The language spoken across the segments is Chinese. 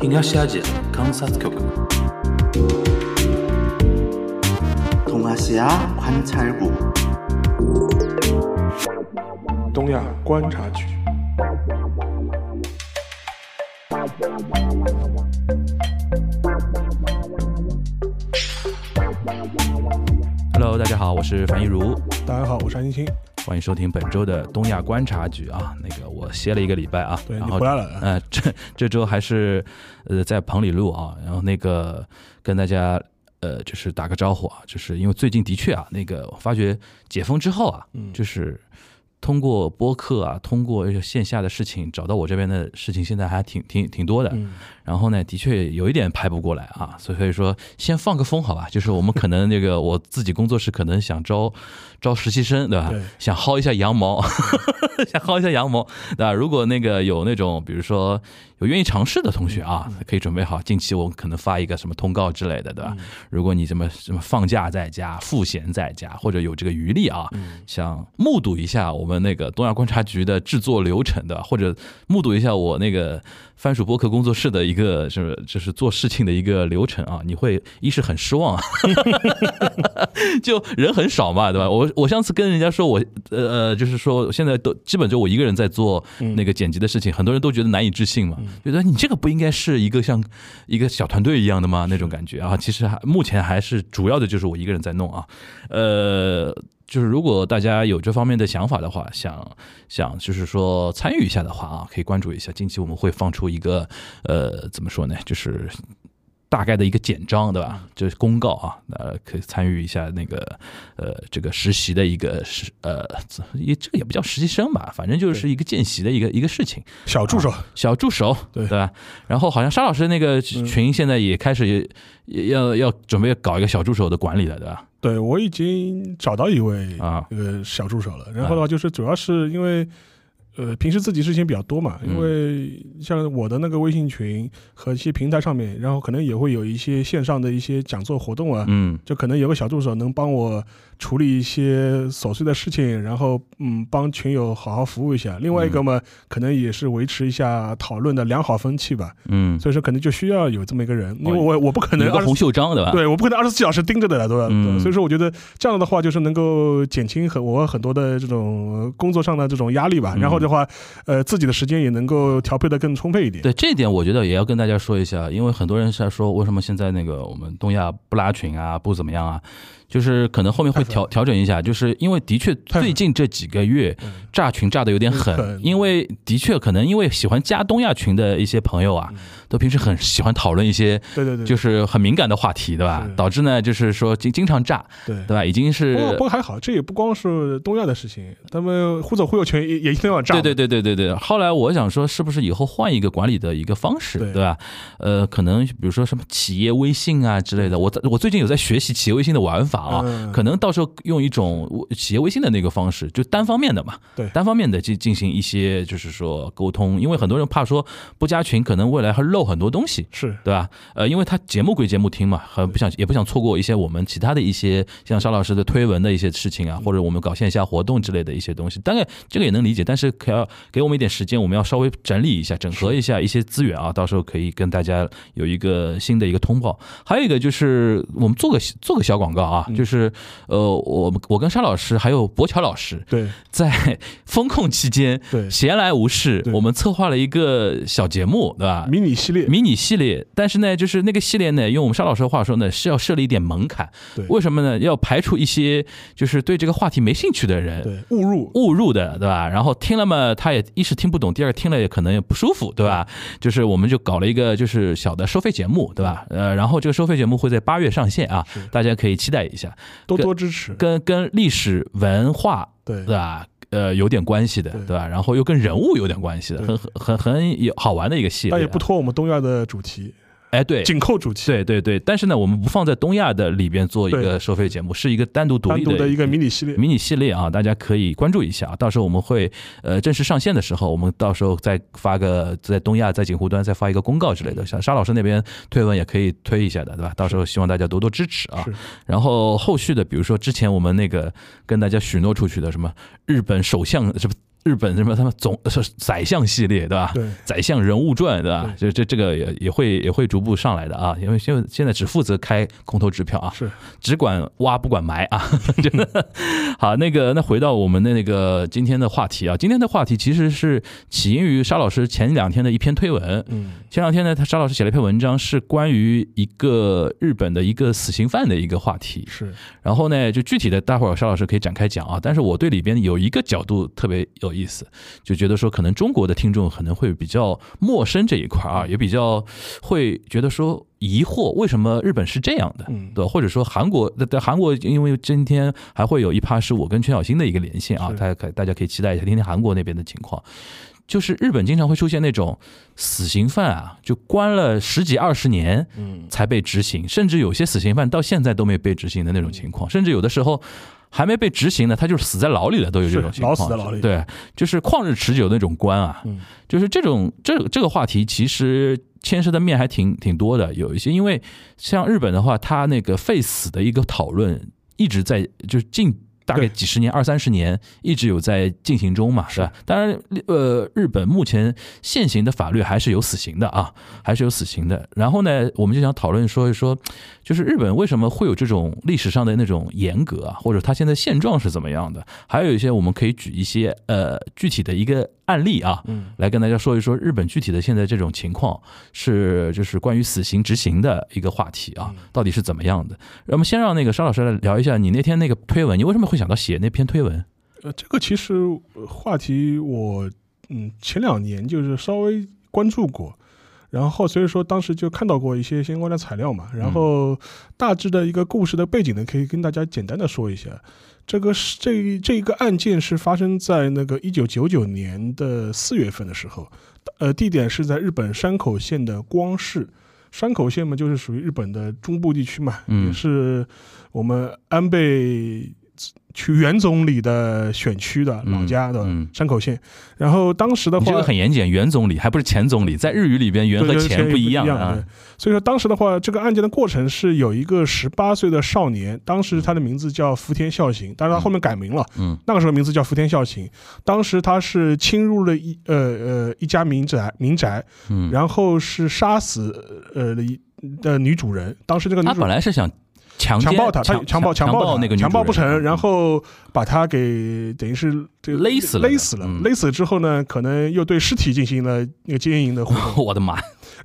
東アジア察局。東アジ察局。東亞觀察局。Hello，大家好，我是樊一茹。大家好，我是安青。欢迎收听本周的东亚观察局啊，那个我歇了一个礼拜啊，对然后回来了。呃，这这周还是呃在棚里录啊，然后那个跟大家呃就是打个招呼啊，就是因为最近的确啊，那个我发觉解封之后啊，嗯。就是通过播客啊，通过线下的事情找到我这边的事情，现在还挺挺挺多的。嗯，然后呢，的确有一点排不过来啊，所以所以说先放个风好吧，就是我们可能那个我自己工作室可能想招招实习生，对吧？对想薅一下羊毛，想薅一下羊毛，对吧？如果那个有那种比如说有愿意尝试的同学啊，可以准备好，近期我可能发一个什么通告之类的，对吧？如果你什么什么放假在家、赋闲在家，或者有这个余力啊，想目睹一下我们那个东亚观察局的制作流程的，或者目睹一下我那个番薯播客工作室的一个是就是做事情的一个流程啊，你会一是很失望啊，就人很少嘛，对吧？我我上次跟人家说我呃呃，就是说现在都基本就我一个人在做那个剪辑的事情，很多人都觉得难以置信嘛，觉得你这个不应该是一个像一个小团队一样的吗？那种感觉啊，其实还目前还是主要的就是我一个人在弄啊，呃。就是如果大家有这方面的想法的话，想想就是说参与一下的话啊，可以关注一下。近期我们会放出一个呃，怎么说呢，就是大概的一个简章，对吧？就是公告啊，呃，可以参与一下那个呃这个实习的一个实呃，也这个也不叫实习生吧，反正就是一个见习的一个一个事情。小助手，小助手，对对吧？然后好像沙老师那个群现在也开始要要准备搞一个小助手的管理了，对吧？对我已经找到一位啊这个小助手了。然后的话，就是主要是因为。呃，平时自己事情比较多嘛，因为像我的那个微信群和一些平台上面，然后可能也会有一些线上的一些讲座活动啊，嗯，就可能有个小助手能帮我处理一些琐碎的事情，然后嗯，帮群友好好服务一下。另外一个嘛，可能也是维持一下讨论的良好风气吧。嗯，所以说可能就需要有这么一个人，因为我我不可能有个二十红袖章，对吧？对，我不可能二十四小时盯着的，对吧？嗯对所以说我觉得这样的话，就是能够减轻很我很多的这种工作上的这种压力吧。嗯然后话，呃，自己的时间也能够调配的更充沛一点。对这一点，我觉得也要跟大家说一下，因为很多人是在说，为什么现在那个我们东亚不拉群啊，不怎么样啊？就是可能后面会调调整一下，就是因为的确最近这几个月炸群炸的有点狠，因为的确可能因为喜欢加东亚群的一些朋友啊，都平时很喜欢讨论一些对对对，就是很敏感的话题，对吧？导致呢，就是说经经常炸，对。对吧？已经是不过还好，这也不光是东亚的事情，他们忽左忽右群也也一定要炸。对对对对对对。后来我想说，是不是以后换一个管理的一个方式，对对吧？呃，可能比如说什么企业微信啊之类的，我在我最近有在学习企业微信的玩法啊，嗯可能到时候用一种企业微信的那个方式，就单方面的嘛，对单方面的进进行一些就是说沟通，因为很多人怕说不加群，可能未来会漏很多东西。是对吧？呃，因为他节目归节目听嘛，很不想也不想错过一些我们其他的一些像沙老师的推文的一些事情啊，或者我们搞线下活动之类的一些东西。当然这个也能理解，但是可要给我们一点时间，我们要稍微整理一下、整合一下一些资源啊，到时候可以跟大家有一个新的一个通报。还有一个就是我们做个做个小广告啊，就是呃，我们我跟沙老师还有博乔老师对在 风控期间对闲来无事，我们策划了一个小节目，对吧？迷你系列，迷你系列，但是呢，就是那个系列呢，用我们沙老师的话说呢，是要设立一点门槛。对为什么呢？要排除一些就是对这个话题没兴趣的人。对误入误入的，对吧？然后听了嘛，他也一是听不懂，第二听了也可能也不舒服，对吧？就是我们就搞了一个就是小的收费节目，对吧？呃，然后这个收费节目会在八月上线啊，大家可以期待一下，多多支持。跟跟历史文化对对吧？呃，有点关系的，对对吧？然后又跟人物有点关系的，很很很很好玩的一个系列啊。但也不拖我们东亚的主题，哎，对，紧扣主题，对对对，但是呢，我们不放在东亚的里边做一个收费节目，是一个单独独立的一个迷你系列。迷你系列啊，大家可以关注一下。到时候我们会呃正式上线的时候，我们到时候再发个在东亚在锦湖端再发一个公告之类的。像沙老师那边推文也可以推一下的，对吧？到时候希望大家多多支持啊。然后后续的，比如说之前我们那个跟大家许诺出去的什么日本首相什么。日本什么他们总是宰相系列对吧？对，宰相人物传对吧？就这这个也也会也会逐步上来的啊，因为现现在只负责开空头支票啊，是只管挖不管埋啊，真的。好，那个那回到我们的那个今天的话题啊，今天的话题其实是起因于沙老师前两天的一篇推文。嗯，前两天呢，他沙老师写了一篇文章，是关于一个日本的一个死刑犯的一个话题。是，然后呢，就具体的，待会儿沙老师可以展开讲啊。但是我对里边有一个角度特别有意思，就觉得说，可能中国的听众可能会比较陌生这一块啊，也比较会觉得说疑惑，为什么日本是这样的，嗯。对吧？或者说韩国在在韩国，因为今天还会有一趴是我跟全小新的一个连线啊，大家可大家可以期待一下，听听韩国那边的情况。就是日本经常会出现那种死刑犯啊，就关了十几二十年，嗯，才被执行，甚至有些死刑犯到现在都没被执行的那种情况，甚至有的时候还没被执行呢，他就是死在牢里了，都有这种情况。老死在牢里对，就是旷日持久的那种关啊，嗯就是这种这这个话题其实牵涉的面还挺挺多的，有一些因为像日本的话，他那个废死的一个讨论一直在就是近。大概几十年、二三十年，一直有在进行中嘛，是吧？当然，呃，日本目前现行的法律还是有死刑的啊，还是有死刑的。然后呢，我们就想讨论说一说，就是日本为什么会有这种历史上的那种严格啊，或者它现在现状是怎么样的？还有一些我们可以举一些呃具体的一个案例啊，嗯，来跟大家说一说日本具体的现在这种情况是就是关于死刑执行的一个话题啊，到底是怎么样的？那么先让那个沙老师来聊一下你那天那个推文，你为什么会想到写那篇推文？呃，这个其实呃话题我嗯前两年就是稍微关注过，然后所以说当时就看到过一些相关的材料嘛，然后大致的一个故事的背景呢，可以跟大家简单的说一下。这个是这这一个案件是发生在那个一九九九年的四月份的时候，呃，地点是在日本山口县的光市。山口县嘛，就是属于日本的中部地区嘛，嗯也是我们安倍去原总理的选区的老家的嗯山口县。然后当时的话这，个很严谨，原总理还不是前总理，在日语里边原和前不一样啊。所以说当时的话，这个案件的过程是有一个十八岁的少年，当时他的名字叫福田孝行，但是他后面改名了，嗯那个时候名字叫福田孝行。当时他是侵入了一呃呃一家民宅民宅，嗯，然后是杀死呃的女主人。当时这个女他主本来是想强强暴她，他强强暴强暴她那个女强暴不成，然后把她给等于是这个勒死了勒死了嗯，勒死之后呢，可能又对尸体进行了那个奸淫的活动。我的妈，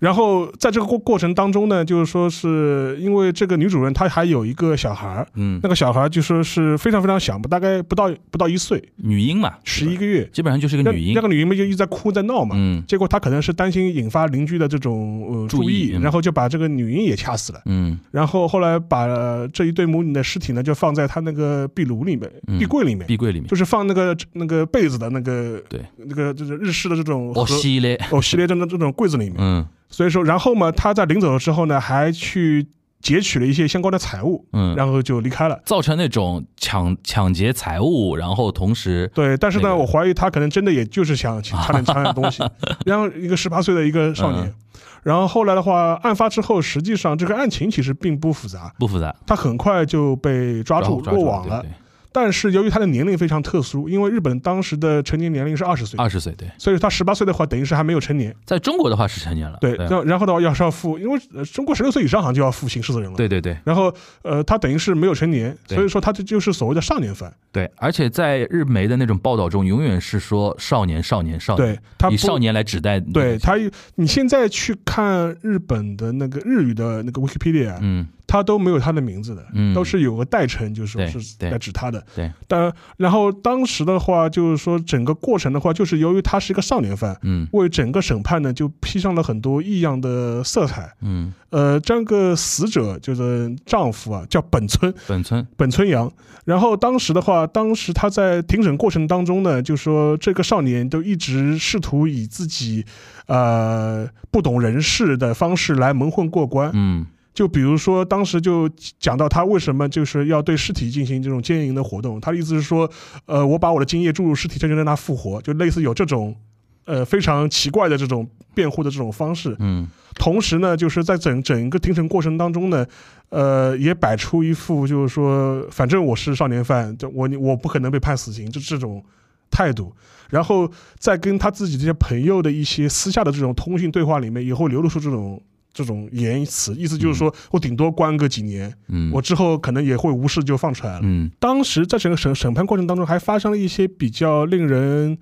然后在这个过过程当中呢，就是说是因为这个女主人她还有一个小孩儿，嗯。那，个小孩儿就说是非常非常小，大概不到不到一岁，女婴嘛，十一个月。基本上就是个女婴。那，个女婴嘛就一直在哭在闹嘛，嗯。结果她可能是担心引发邻居的这种呃注意，然后就把这个女婴也掐死了。嗯。然后后来把呃这一对母女的尸体呢，就放在她那个壁炉里面、嗯。壁柜里面，壁柜里面，就是放那个那个被子的那个对。那个就是日式的这种哦盒系列，哦系列这种这种柜子里面。嗯所以说，然后嘛，他在临走的时候呢，还去劫取了一些相关的财物，嗯，然后就离开了。造成那种抢抢劫财物，然后同时对，但是呢，那个我怀疑他可能真的也就是想差点抢点东西，然后一个十八岁的一个少年。嗯然后后来的话，案发之后，实际上这个案情其实并不复杂，不复杂，他很快就被抓住抓落网了。对但是由于他的年龄非常特殊，因为日本当时的成年年龄是二十岁，二十岁，对，所以他十八岁的话，等于是还没有成年。在中国的话是成年了，对，对。然后然后的话要是要负，因为呃中国十六岁以上好像就要负刑事责任了。对对对。然后呃，他等于是没有成年，所以说他这就是所谓的少年犯。对，而且在日媒的那种报道中，永远是说少年少年少年。对，他不以少年来指代，对他，你现在去看日本的那个日语的那个 Wikipedia，嗯他都没有他的名字的，嗯都是有个代称，就是说是对在指他的。对，但然后当时的话，就是说整个过程的话，就是由于他是一个少年犯，嗯为整个审判呢就披上了很多异样的色彩。嗯，呃，这个死者就是丈夫啊，叫本村本村本村阳。然后当时的话，当时他在庭审过程当中呢，就说这个少年都一直试图以自己呃不懂人事的方式来蒙混过关。嗯就比如说，当时就讲到他为什么就是要对尸体进行这种奸淫的活动，他的意思是说，呃，我把我的精液注入尸体，这就让他复活，就类似有这种。呃，非常奇怪的这种辩护的这种方式，嗯同时呢，就是在整整个庭审过程当中呢，呃，也摆出一副就是说，反正我是少年犯，这我我不可能被判死刑，就这种态度，然后在跟他自己这些朋友的一些私下的这种通讯对话里面，也会流露出这种这种言辞，意思就是说我顶多关个几年，嗯，我之后可能也会无视就放出来了。嗯。当时在整个审审判过程当中，还发生了一些比较令人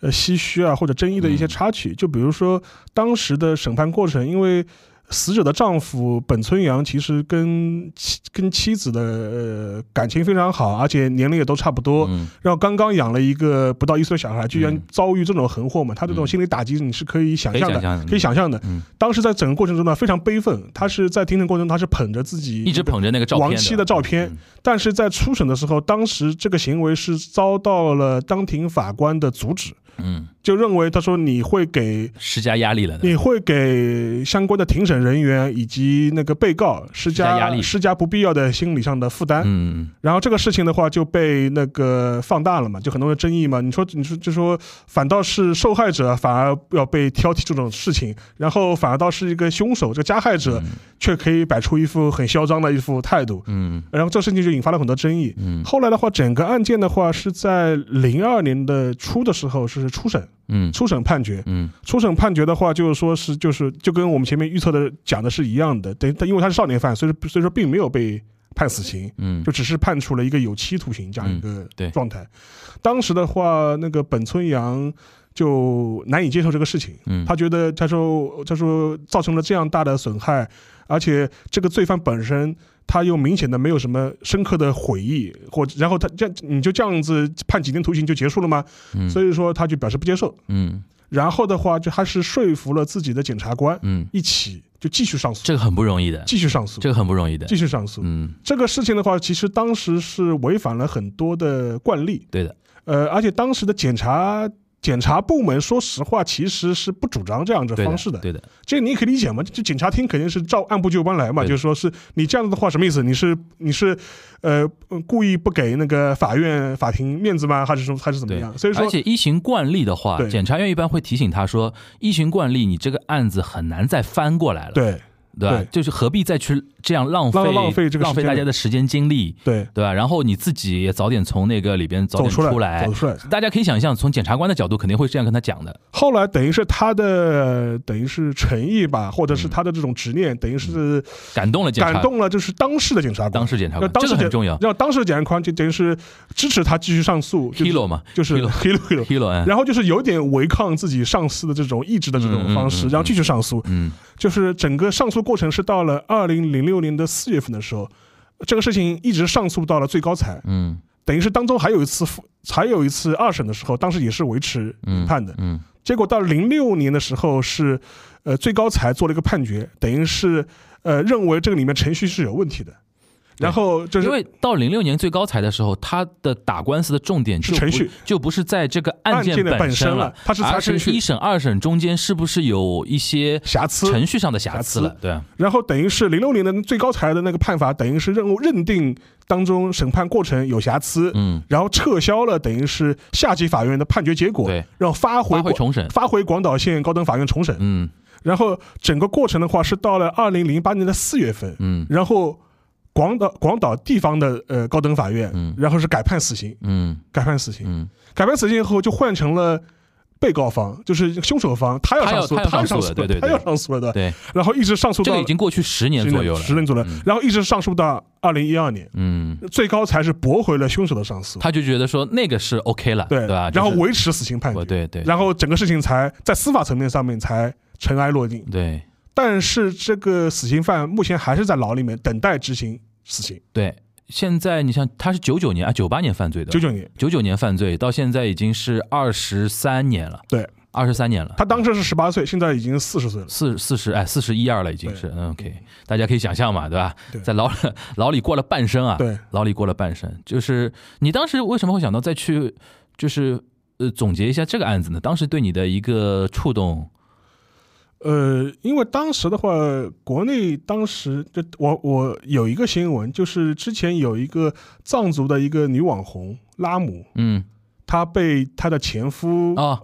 呃唏嘘啊或者争议的一些嗯插曲，就比如说当时的审判过程，因为死者的丈夫本村阳其实跟妻跟妻子的呃感情非常好，而且年龄也都差不多，嗯然后刚刚养了一个不到一岁的小孩，居然嗯遭遇这种横祸嘛，他这种嗯心理打击你是可以想象的。可以想象，的，嗯，当时在整个过程中呢，非常悲愤。他是在庭审过程中，他是捧着自己一直捧着那个照片亡妻的照片嗯但是在初审的时候，当时这个行为是遭到了当庭法官的阻止，嗯，就认为他说你会给施加压力了，你会给相关的庭审人员以及那个被告施加施加压力施加不必要的心理上的负担。嗯然后这个事情的话就被那个放大了嘛，就很多的争议嘛。你说你说就说反倒是受害者反而要被挑剔这种事情，然后反而倒是一个凶手，这个加害者却可以摆出一副很嚣张的一副态度。嗯然后这事情就引发了很多争议。嗯后来的话，整个案件的话是在零二年的初的时候是初审，嗯。初审判决。嗯。初审判决的话，就是说是就是就跟我们前面预测的讲的是一样的，等因为他是少年犯，所以说所以说并没有被判死刑，嗯。就只是判处了一个有期徒刑这样一个对。状态。当时的话，那个本村阳就难以接受这个事情，嗯，他觉得他说他说造成了这样大的损害，而且这个罪犯本身他又明显的没有什么深刻的悔意，或者然后他这样你就这样子判几年徒刑就结束了吗？嗯。所以说他就表示不接受。嗯。然后的话，就还是说服了自己的检察官嗯，一起就继续上诉，这个很不容易的，继续上诉，这个很不容易的，继续上诉。嗯，这个事情的话，其实当时是违反了很多的惯例，对的，呃，而且当时的检察检察部门，说实话，其实是不主张这样的方式的。对的，这个你可以理解嘛，就检察厅肯定是照按部就班来嘛，就是说是你这样子的话，什么意思？你是你是呃呃故意不给那个法院法庭面子吗？还是说还是怎么样？所以说而且依循惯例的话，对检察院一般会提醒他说，依循惯例，你这个案子很难再翻过来了，对对吧？对就是何必再去这样浪费浪浪费这个浪费大家的时间精力，对，对吧？然后你自己也早点从那个里边早点走出来出来走。出来。大家可以想象，从检察官的角度肯定会这样跟他讲的。后来等于是他的等于是诚意吧，或者是嗯他的这种执念，等于是感动了检察感动了就是当事的检察官，当事检察官，当事这个很重要。让当事的检察官就等于是支持他继续上诉就是 Hero 嘛就是 Hero hero hero，，Hero，哎然后就是有点违抗自己上司的这种意志的这种方式，然后继续上诉。嗯就是整个上诉过程是到了二零零六年的四月份的时候，这个事情一直上诉到了最高裁，嗯。等于是当中还有一次复还有一次二审的时候，当时也是维持原，判的。嗯。结果到零六年的时候是，呃，最高裁做了一个判决，等于是呃认为这个里面程序是有问题的，然后就是因为到零六年最高裁的时候，他的打官司的重点就程序，就不是在这个案案件的本本身了了，它是查而是程序一审、二审中间是不是有一些瑕疵，程序上的瑕疵了？对啊，然后等于是零六年的最高裁的那个判罚，等于是认认定当中审判过程有瑕疵，嗯，然后撤销了等于是下级法院的判决结果，对，然后发回发回重审，发回广岛县高等法院重审。嗯然后整个过程的话是到了二零零八年的四月份，嗯然后广岛广岛地方的呃高等法院，嗯。然后是改判死刑，嗯。改判死刑，嗯，改判死刑以后就换成了。被告方就是凶手方，他要上诉，他要上诉上诉了对对对。他要上诉了的，对，然后一直上诉到这个已经过去十年左右了，十年左右然后一直上诉到二零一二年，嗯，最高才是驳回了凶手的上诉，他就觉得说那个是 OK 了，对。吧？然后维持死刑判决，哦对对。然后整个事情才在司法层面上面才尘埃落定。对。但是这个死刑犯目前还是在牢里面等待执行死刑，对。现在你像他是九九年啊，九八年犯罪的，九九年，九九年犯罪到现在已经是二十三年了，对，二十三年了。他当时是十八岁，现在已经四十岁了。四四十哎，四十一二了，已经是嗯 OK，大家可以想象嘛，对吧？对在牢牢里过了半生啊，对，牢里过了半生，就是你当时为什么会想到再去，就是呃总结一下这个案子呢？当时对你的一个触动，呃，因为当时的话，国内当时就我我有一个新闻，就是之前有一个藏族的一个女网红拉姆，嗯。她被她的前夫，哦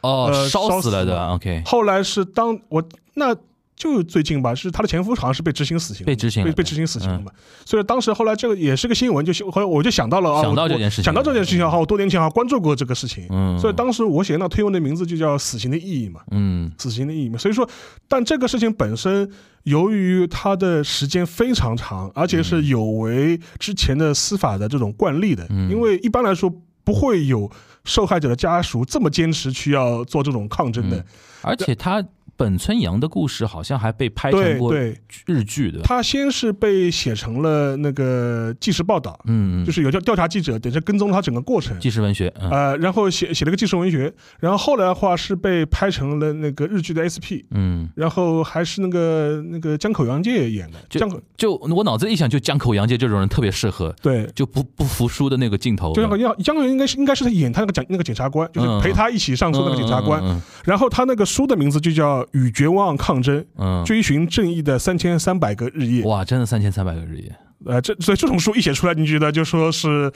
哦呃烧烧死死了的了，OK，后来是当我那就最近吧，是她的前夫好像是被执行死刑，被执行被被执行死刑了。嘛。所以当时后来这个也是个新闻，就后来我就想到了啊，想到这件事情想到这件事情哈，我多年前哈关注过这个事情，嗯，所以当时我写那推文的名字就叫“死刑的意义”嘛，嗯死刑的意义嘛。所以说，但这个事情本身，由于它的时间非常长，而且是有违之前的司法的这种惯例的，嗯。因为一般来说不会有受害者的家属这么坚持去要做这种抗争的。嗯。而且他本村阳的故事好像还被拍成过，日剧，的？他先是被写成了那个纪实报道，嗯，嗯。就是有叫调查记者等着跟踪他整个过程。纪实文学，嗯。呃，然后写写了个纪实文学，然后后来的话是被拍成了那个日剧的 SP，嗯，然后还是那个那个江口洋介演的，江口就我脑子一想，就江口洋介这种人特别适合，对，就不不服输的那个镜头，就江口洋江口洋应该是应该是他演他那个检那个检察官，就是陪他一起上诉那个检察官，嗯。然后他那个书的名字就叫《与绝望抗争：嗯，嗯追寻正义的三千三百个日夜》。哇，真的三千三百个日夜，呃，这所以这种书一写出来，你觉得就说是，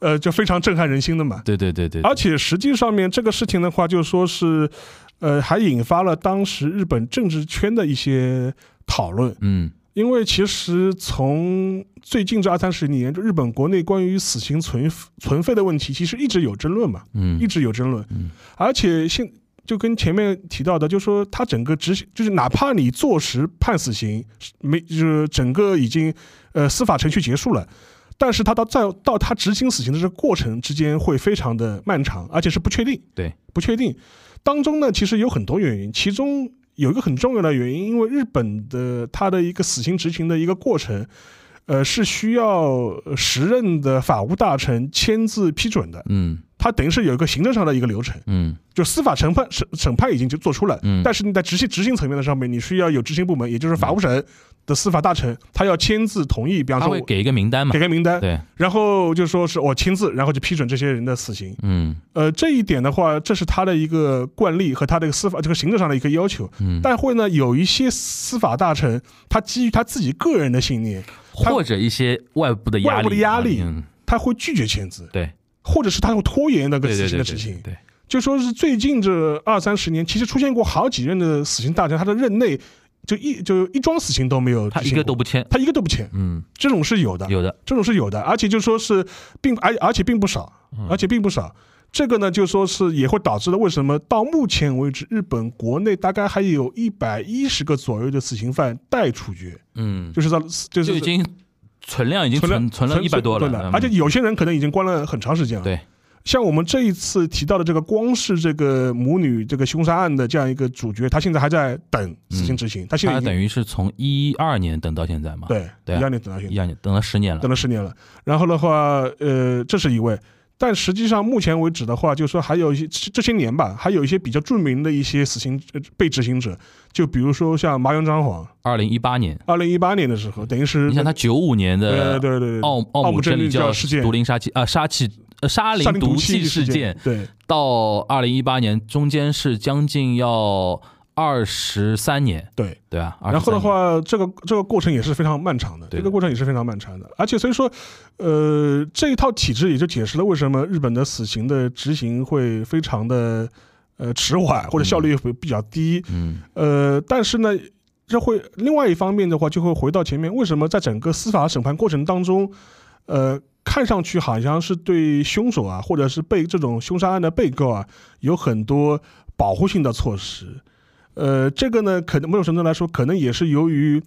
呃，就非常震撼人心的嘛。对对对对，而且实际上面这个事情的话，就说是，呃，还引发了当时日本政治圈的一些讨论。嗯因为其实从最近这二三十年，就日本国内关于死刑存存废的问题，其实一直有争论嘛，嗯一直有争论。嗯而且现就跟前面提到的，就说他整个执行，就是哪怕你坐实判死刑，没就是整个已经呃司法程序结束了。但是他到在到他执行死刑的这个过程之间会非常的漫长，而且是不确定。对，不确定。当中呢，其实有很多原因，其中有一个很重要的原因，因为日本的它的一个死刑执行的一个过程，呃，是需要时任的法务大臣签字批准的。嗯它等于是有一个行政上的一个流程，嗯。就司法审判审审判已经就做出了，嗯。但是你在执行执行层面的上面，你需要有执行部门，也就是法务省的司法大臣，他要签字同意，比方说我他会给一个名单嘛。给，个名单，对，然后就说是我签字，然后就批准这些人的死刑。嗯。呃，这一点的话，这是他的一个惯例和他的一个司法这个行政上的一个要求。嗯，但会呢，有一些司法大臣，他基于他自己个人的信念，或者一些外部的压力，外部的压力嗯，他会拒绝签字，对或者是他会拖延那个死刑的执行。对。对，就说是最近这二三十年，其实出现过好几任的死刑大臣，他的任内就一就一桩死刑都没有他一个都不签，他一个都不签，嗯，这种是有的，有的，这种是有的，而且就说是并而而且并不少，嗯。而且并不少。这个呢，就说是也会导致了为什么到目前为止，日本国内大概还有一百一十个左右的死刑犯待处决，嗯，就是到就是就已经存量已经存了存存了一百多对了，嗯而且有些人可能已经关了很长时间了。对，像我们这一次提到的这个，光是这个母女这个凶杀案的这样一个主角，他现在还在等死刑执行，他现在他等于是从一二年等到现在嘛，，对一二年等到现在一。二年等了十年了等，了十年了。然后的话，呃，这是一位。但实际上，目前为止的话，就是说还有一些这这些年吧，还有一些比较著名的一些死刑呃被执行者，就比如说像麻原彰晃，二零一八年，二零一八年的时候，等于是你想他九五年的对对对奥奥姆真理教教事件毒林杀气啊杀气呃沙林毒气事事件，对。到二零一八年中间是将近要二十三年，对。对吧？然后的，话，这个这个过程也是非常漫长的，对这个过程也是非常漫长的，而且所以说，呃，这一套体制也就解释了为什么日本的死刑的执行会非常的呃迟缓或者效率会比较低，嗯呃，但是呢，这会另外一方面的话，就会回到前面，为什么在整个司法审判过程当中，呃，看上去好像是对凶手啊，或者是被这种凶杀案的被告啊，有很多保护性的措施。呃，这个呢，可能某种程度来说，可能也是由于，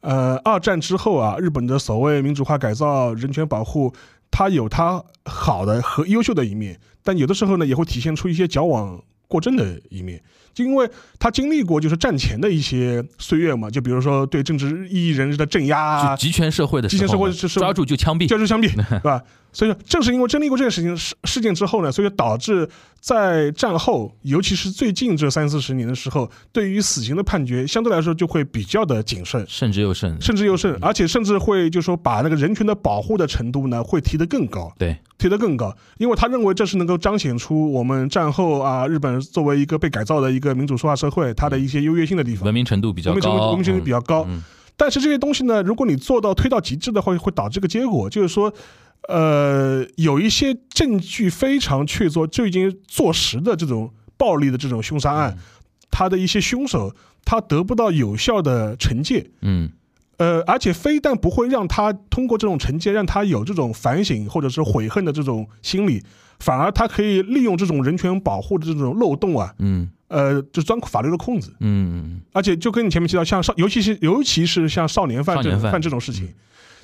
呃，二战之后啊，日本的所谓民主化改造、人权保护，它有它好的和优秀的一面，但有的时候呢，也会体现出一些矫枉过正的一面。就因为他经历过就是战前的一些岁月嘛，就比如说对政治异议人士的镇压啊就，集权社会的时集权社会是抓住就枪毙，抓住枪毙，对 吧？所以说，正是因为经历过这件事情事事件之后呢，所以导致在战后，尤其是最近这三四十年的时候，对于死刑的判决相对来说就会比较的谨慎，慎之又慎，慎之又慎，而且甚至会就说把那个人权的保护的程度呢会提得更高，对，提得更高，因为他认为这是能够彰显出我们战后啊日本作为一个被改造的一个民主说话社会，它的一些优越性的地方。文。明程度比较高，文明程度比较高。嗯但是这些东西呢，如果你做到推到极致的话，会导致一个结果，就是说，呃，有一些证据非常确凿，就已经坐实的这种暴力的这种凶杀案，他的一些凶手他得不到有效的惩戒，嗯。呃，而且非但不会让他通过这种惩戒让他有这种反省或者是悔恨的这种心理，反而他可以利用这种人权保护的这种漏洞啊，嗯呃，就钻法律的空子。嗯而且就跟你前面提到，像少，尤其是尤其是像少年犯这少年犯。犯这种事情，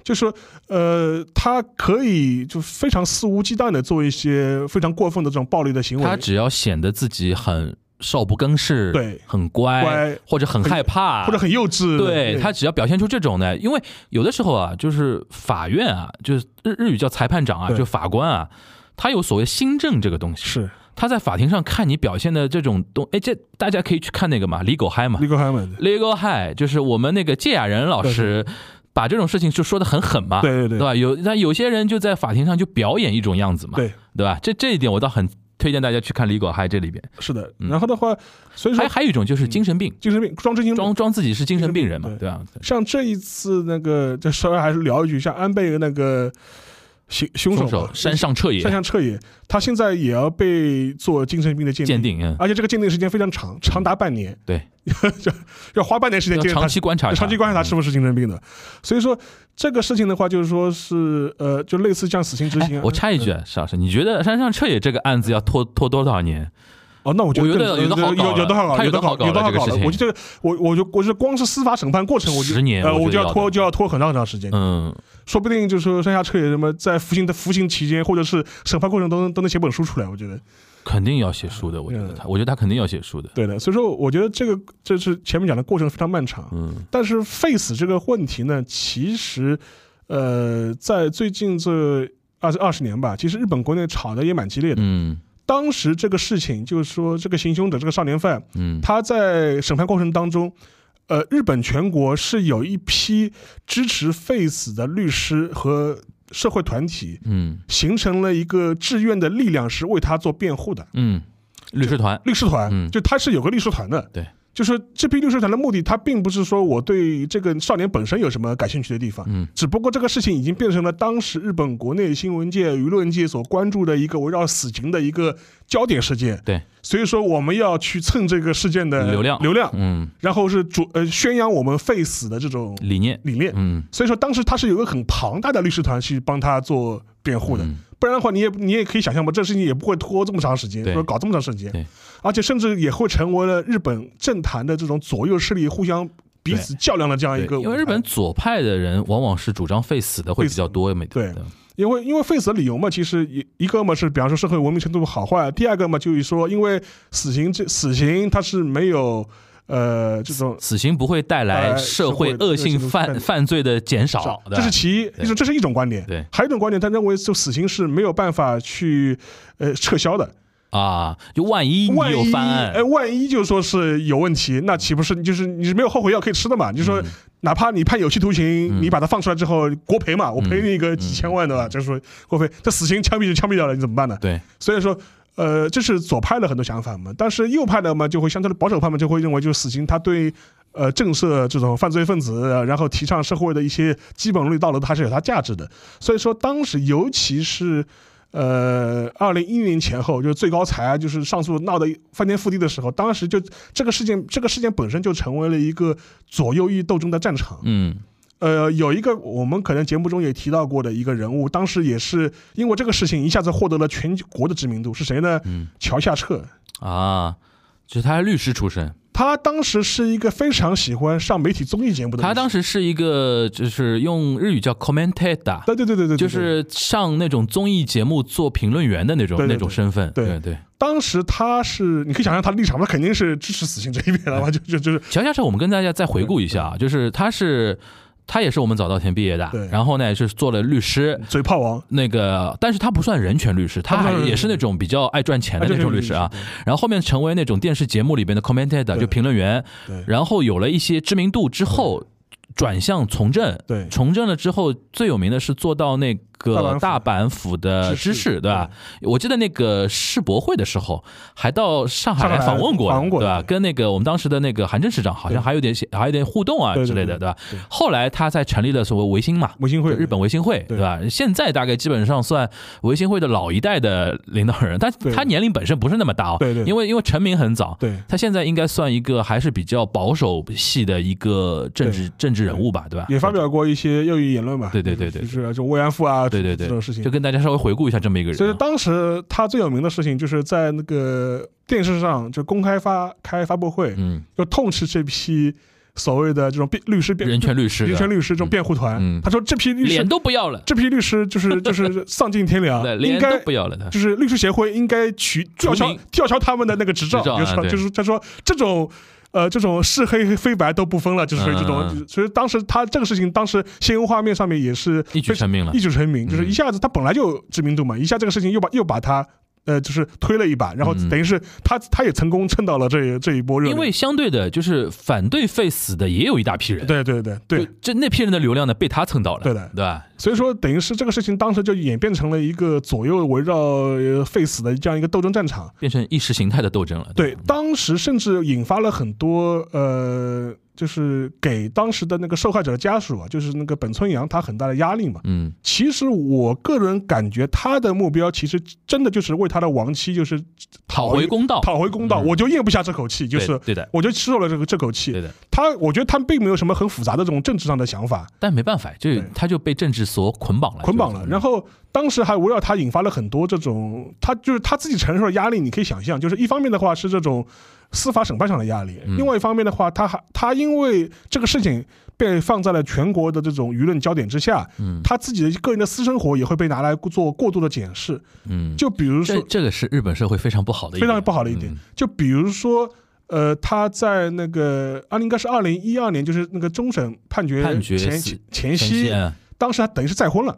就说呃，他可以就非常肆无忌惮的做一些非常过分的这种暴力的行为。他只要显得自己很少不更事，对很乖，乖或者很害怕，或者很幼稚，对他只要表现出这种的，因为有的时候啊，就是法院啊，就是日日语叫裁判长啊，就法官啊，他有所谓新政这个东西，是他在法庭上看你表现的这种东，哎，这大家可以去看那个嘛，legal high 嘛。Legal high 就是我们那个芥雅人老师把这种事情就说的很狠嘛，对对对。对吧？有那有些人就在法庭上就表演一种样子嘛，对，对吧？这这一点我倒很推荐大家去看 legal high 这里边，是的。嗯。然后的话，所以说还还有一种就是精神病，精神病装真精神装装自己是精神病人嘛对，对吧？像这一次那个，就稍微还是聊一句，像安倍那个凶凶手山上彻野山上彻野，他现在也要被做精神病的鉴鉴定，嗯，而且这个鉴定时间非常长，长达半年，对，要花半年时间长期观察，长期观察他是不是精神病的。所以说这个事情的话，就是说是呃，就类似像死刑执行。我插一句，石老师，你觉得山上彻野这个案子要拖拖多少年？哦，那我觉得我觉得更有的好搞有有的好搞，有的的好有的好搞我觉得我我就我就光是司法审判过程，我就十年呃，我就要拖就要拖很长很长时间。嗯，说不定就是说山下彻也什么在服刑的服刑期间，或者是审判过程都能都能写本书出来。我觉得肯定要写书的，我觉得他，我觉得他肯定要写书的。对的。所以说，我觉得这个这是前面讲的过程非常漫长。嗯但是 face 这个问题呢，其实呃，在最近这二二十年吧，其实日本国内吵的也蛮激烈的。嗯当时这个事情就是说，这个行凶者这个少年犯，嗯他在审判过程当中，呃，日本全国是有一批支持 face 的律师和社会团体，嗯形成了一个志愿的力量，是为他做辩护的嗯，律师团，律师团。嗯就他是有个律师团的。对。就是这批律师团的目的，他并不是说我对这个少年本身有什么感兴趣的地方，嗯只不过这个事情已经变成了当时日本国内新闻界、舆论界所关注的一个围绕死刑的一个焦点事件。对，所以说我们要去蹭这个事件的流量流量，嗯，然后是主呃宣扬我们废死的这种理念，理念。嗯所以说当时他是有一个很庞大的律师团去帮他做辩护的，嗯不然的话你也你也可以想象嘛，这事情也不会拖这么长时间，或者搞这么长时间。对，而且甚至也会成为了日本政坛的这种左右势力互相彼此较量的这样一个。因为日本左派的人往往是主张废死的会比较多，每对。因为因为废死的理由嘛，其实一一个嘛是比方说社会文明程度好坏，第二个嘛就是说因为死刑这死刑它是没有呃这种死刑不会带来呃社会恶性犯犯犯罪的减少，这是其一，对就是这是一种观点。对还有一种观点，他认为就死刑是没有办法去呃撤销的。啊，就万一你万一有翻案哎，，万一就说是有问题，那岂不是就是你是没有后悔药可以吃的嘛？就是说嗯，哪怕你判有期徒刑，嗯你把它放出来之后，国赔嘛，我赔你个几千万的吧，就是说国赔。这死刑枪毙就枪毙掉了，你怎么办呢？对，所以说。呃，这是左派的很多想法嘛，但是右派的嘛，就会相对的保守派嘛，就会认为就是死刑，它对呃震慑这种犯罪分子，然后提倡社会的一些基本伦理道德，它是有它价值的。所以说，当时尤其是呃二零一零年前后，就是最高裁就是上诉闹得翻天覆地的时候，当时就这个事件，这个事件本身就成为了一个左右翼斗争的战场。嗯呃，有一个我们可能节目中也提到过的一个人物，当时也是因为这个事情一下子获得了全国的知名度，是谁呢？嗯乔夏彻。啊，就是他是律师出身，他当时是一个非常喜欢上媒体综艺节目的。他当时是一个就是用日语叫 commentator，对对对对对，就是上那种综艺节目做评论员的那种那种身份，对对对。当时他是你可以想象他的立场，他肯定是支持死刑这一边的嘛，就就就是乔夏彻，我们跟大家再回顾一下啊，就是他是他也是我们早稻田毕业的，然后呢也是做了律师。嘴炮王。那个，但是他不算人权律师，他还也是那种比较爱赚钱的那种律师啊。然后后面成为那种电视节目里边的 commentator，就评论员。对然后有了一些知名度之后，转向从政。对从政了之后，最有名的是做到那个大阪府的知事，对吧？我记得那个世博会的时候，还到上海来访问过，对吧？跟那个我们当时的那个韩正市长好像还有点还有点互动啊之类的，对吧？后来他才成立了所谓维新嘛，维新会，日本维新会，对吧？现在大概基本上算维新会的老一代的领导人，但他年龄本身不是那么大哦，对对，因为因为成名很早，对，他现在应该算一个还是比较保守系的一个政治政治人物吧，对吧？也发表过一些右翼言论嘛，对对对对，就是就慰安妇啊，对对对，这种事情，就跟大家稍微回顾一下这么一个人。所以当时他最有名的事情，就是在那个电视上就公开发开发布会，嗯，就痛斥这批所谓的这种辩律师、辩人权律师、人权律师这种辩护团。他说这批律师脸都不要了，这批律师就是 就是丧尽天良，应该不要了。就是律师协会应该取吊销吊销他们的那个执照，就是就是他说这种。呃，这种是黑非白都不分了，就是这种。所以当时他这个事情，当时新闻画面上面也是一举成名了，一举成名，就是一下子他本来就有知名度嘛，一下这个事情又把又把他。呃，就是推了一把，然后等于是他他也成功蹭到了这这一波热。因为相对的，就是反对费死的也有一大批人。对对对对，就那批人的流量呢，被他蹭到了。对的，对吧？所以说，等于是这个事情当时就演变成了一个左右围绕废死的这样一个斗争战场，变成意识形态的斗争了。对，当时甚至引发了很多呃。就是给当时的那个受害者的家属啊，就是那个本村阳，他很大的压力嘛。嗯，其实我个人感觉他的目标其实真的就是为他的亡妻，就是讨回公道，讨回公道。我就咽不下这口气，就是对的，我就吃了这个这口气。对的，他我觉得他并没有什么很复杂的这种政治上的想法，但没办法，就他就被政治所捆绑了，捆绑了。然后当时还围绕他引发了很多这种，他就是他自己承受的压力，你可以想象，就是一方面的话是这种。司法审判上的压力，另外一方面的话，他还他因为这个事情被放在了全国的这种舆论焦点之下，嗯，他自己的个人的私生活也会被拿来做过度的检视，嗯，就比如说，这个是日本社会非常不好的，非常不好的一点，就比如说，呃，他在那个啊，应该是二零一二年，就是那个终审判决前前夕，当时他等于是再婚了，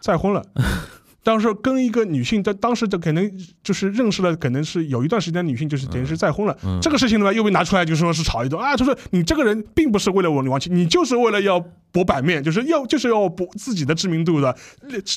再婚了。当时跟一个女性，在当时的可能就是认识了，可能是有一段时间女性，就是等于是再婚了。这个事情的话，又被拿出来，就说是吵一顿啊，就说你这个人并不是为了我女王妻，你就是为了要。博版面就是要就是要博自己的知名度的，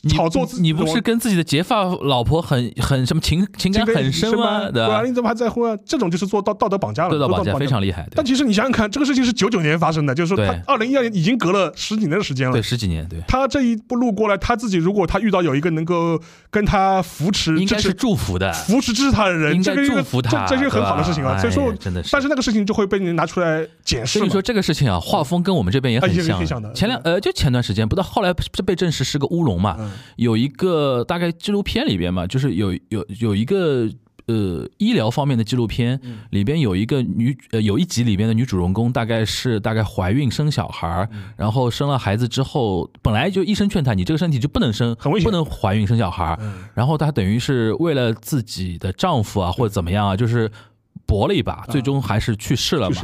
炒作自己。你不是跟自己的结发老婆很很什么情情感很深吗？对吧？你怎么还在乎啊？这种就是做道道德绑架了，道德绑架非常厉害。但其实你想想看，这个事情是九九年发生的，就是说他二零一二年已经隔了十几年的时间了。对，十几年。对。他这一步路过来，他自己如果他遇到有一个能够跟他扶持，应该是祝福的，扶持支持他的人，这个祝福他，这是很好的事情啊。所以说，真的是。但是那个事情就会被人拿出来解释。所以说这个事情啊，画风跟我们这边也很像。前两呃就前。段时间不到，后来是被证实是个乌龙嘛？有一个大概纪录片里边嘛，就是有有有一个呃医疗方面的纪录片，里边有一个女呃有一集里边的女主人公，大概是大概怀孕生小孩然后生了孩子之后，本来就医生劝她，你这个身体就不能生，很危险，不能怀孕生小孩然后她等于是为了自己的丈夫啊，或者怎么样啊，就是。搏了一把，最终还是去世了嘛。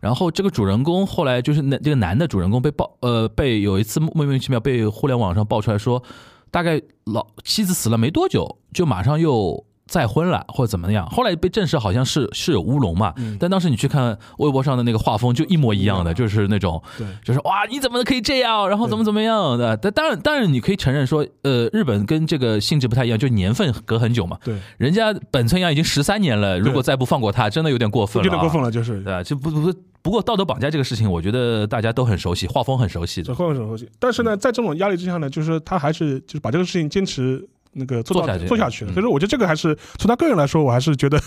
然后这个主人公后来就是那这个男的主人公被爆，呃，被有一次莫名其妙被互联网上爆出来说，大概老妻子死了没多久，就马上又。再婚了或者怎么样，后来被证实好像是是有乌龙嘛，但当时你去看微博上的那个画风就一模一样的，就是那种，就是哇你怎么可以这样，然后怎么怎么样的，但当然当然你可以承认说，呃，日本跟这个性质不太一样，就年份隔很久嘛，对，人家本村阳已经十三年了，如果再不放过他，真的有点过分了，有点过分了，就是。对，就不不不过道德绑架这个事情，我觉得大家都很熟悉，画风很熟悉，画风很熟悉，但是呢，在这种压力之下呢，就是他还是就是把这个事情坚持。那个做到做下去了，所以说我觉得这个还是从他个人来说，我还是觉得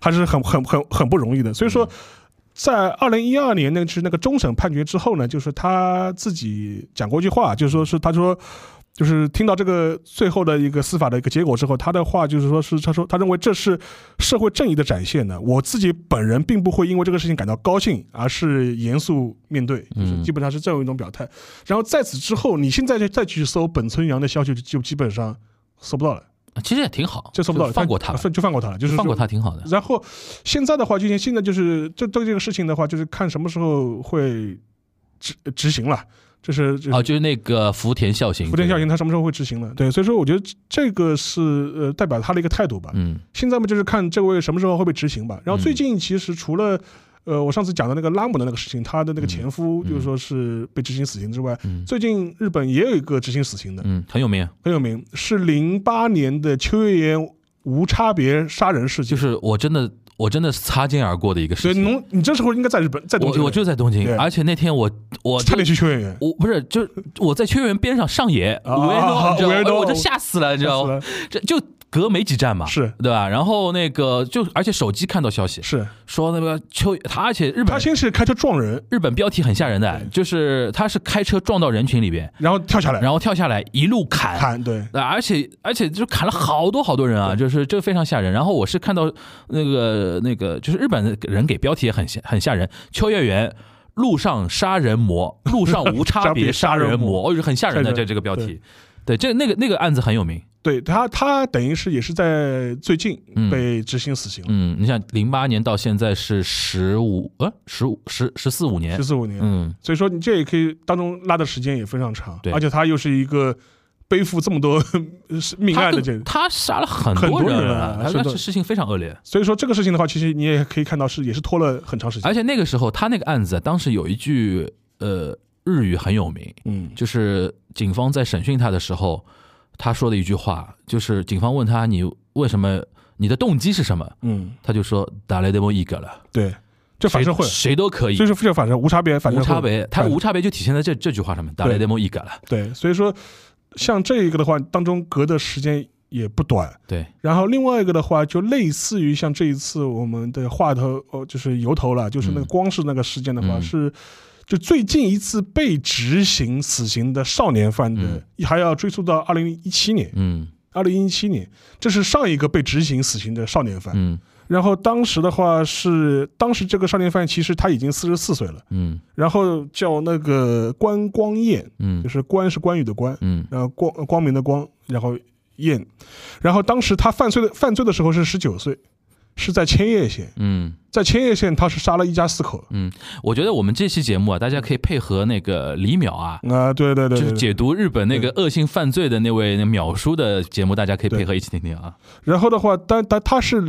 还是很很很很不容易的。所以说，在二零一二年那是那个终审判决之后呢，就是他自己讲过一句话，就是说是他说，就是听到这个最后的一个司法的一个结果之后，他的话就是说是他说他认为这是社会正义的展现呢。我自己本人并不会因为这个事情感到高兴，而是严肃面对，就是基本上是这样一种表态。然后在此之后，你现在再再去搜本村阳的消息，就基本上。搜不到了，其实也挺好，就搜不到了，放过他，就放过他了，就是放过他挺好的。然后现在的话，就像现在就是这对这个事情的话，就是看什么时候会执执行了，就是哦，就是那个福田孝行，福田孝行他什么时候会执行呢？对，所以说我觉得这个是呃代表他的一个态度吧。嗯，现在嘛就是看这位什么时候会被执行吧。然后最近其实除了呃，我上次讲的那个拉姆的那个事情，他的那个前夫就是说是被执行死刑之外，嗯最近日本也有一个执行死刑的，嗯，很有名，很有名，是零八年的秋叶原无差别杀人事件。就是我真的我真的是擦肩而过的一个事对，情。侬你这时候应该在日本，在东京，我我就在东京，而且那天我我差点去秋叶原。我不是，就我在秋叶原边上上野啊五月多？五月多我就吓死了，你知道吗？这就隔没几站嘛，是对吧？然后那个就而且手机看到消息是说那个秋他，而且日本他先是开车撞人，日本标题很吓人的，就是他是开车撞到人群里边，然后跳下来，然后跳下来一路砍。砍对。啊，而且而且就砍了好多好多人啊，就是这个非常吓人。然后我是看到那个那个，就是日本人给标题也很吓很吓人，秋叶原路上杀人魔，路上无差 别杀人魔，哦，是很吓人的这这个标题。对，这那个那个案子很有名。对他，他等于是也是在最近嗯被执行死刑了，嗯，你想零八年到现在是十五呃十五十十四五年十，四五年。嗯，所以说你这也可以当中拉的时间也非常长，对而且他又是一个背负这么多 命他案的这个，他杀了很很多人人啊他是的这事情非常恶劣。所以说这个事情的话，其实你也可以看到是也是拖了很长时间。而且那个时候他那个案子啊，当时有一句呃日语很有名，嗯，就是警方在审讯他的时候，他说的一句话，就是警方问他你为什么你的动机是什么，嗯，他就说打雷德莫一个了，对，这反社会。谁，谁都可以。就，是这反社无差别反正无差别，他反无差别就体现在这这句话上面，打雷德莫一个了，对，所以说像这一个的话，当中隔的时间也不短。对，然后另外一个的话，就类似于像这一次我们的话头哦，就是由头了，就是那个嗯。光是那个事件的话，嗯。是就最近一次被执行死刑的少年犯的，还要追溯到二零一七年。嗯。二零一七年，这是上一个被执行死刑的少年犯。嗯。然后当时的话是，当时这个少年犯其实他已经四十四岁了，嗯。然后叫那个关光彦，嗯。就是关是关羽的关，嗯。然后光光明的光，然后彦，然后当时他犯罪的犯罪的时候是十九岁，是在千叶县，嗯。在千叶县他是杀了一家四口。嗯我觉得我们这期节目啊，大家可以配合那个李淼啊，啊，对对对对对。就是解读日本那个恶性犯罪的那位那淼叔的节目，大家可以配合一起听听啊。然后的话，但但他是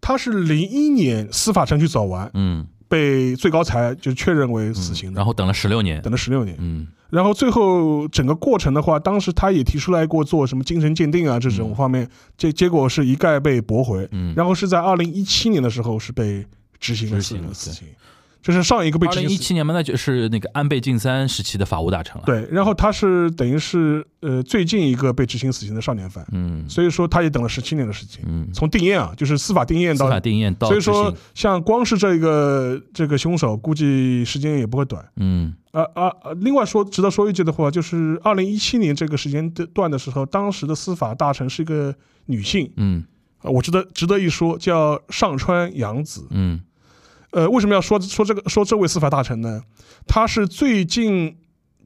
他是零一年司法程序走完，嗯，被最高裁就确认为死刑的，然后等了十六年，等了十六年。嗯然后最后整个过程的话，当时他也提出来过做什么精神鉴定啊这种方面，结结果是一概被驳回。嗯。然后是在二零一七年的时候是被执行了死刑，这是上一个被二零执行死一七年嘛，那就是那个安倍晋三时期的法务大臣了。，对，然后他是等于是呃最近一个被执行死刑的少年犯，嗯。所以说他也等了十七年的时间，嗯，从定验啊，就是司法定验到司法定验到所以说，像光是这个这个凶手，估计时间也不会短。嗯。啊啊啊！另外说，值得说一句的话，就是二零一七年这个时间段的时候，当时的司法大臣是一个女性，嗯。啊，我值得值得一说，叫上川洋子。嗯呃，为什么要说说这个说这位司法大臣呢？他是最近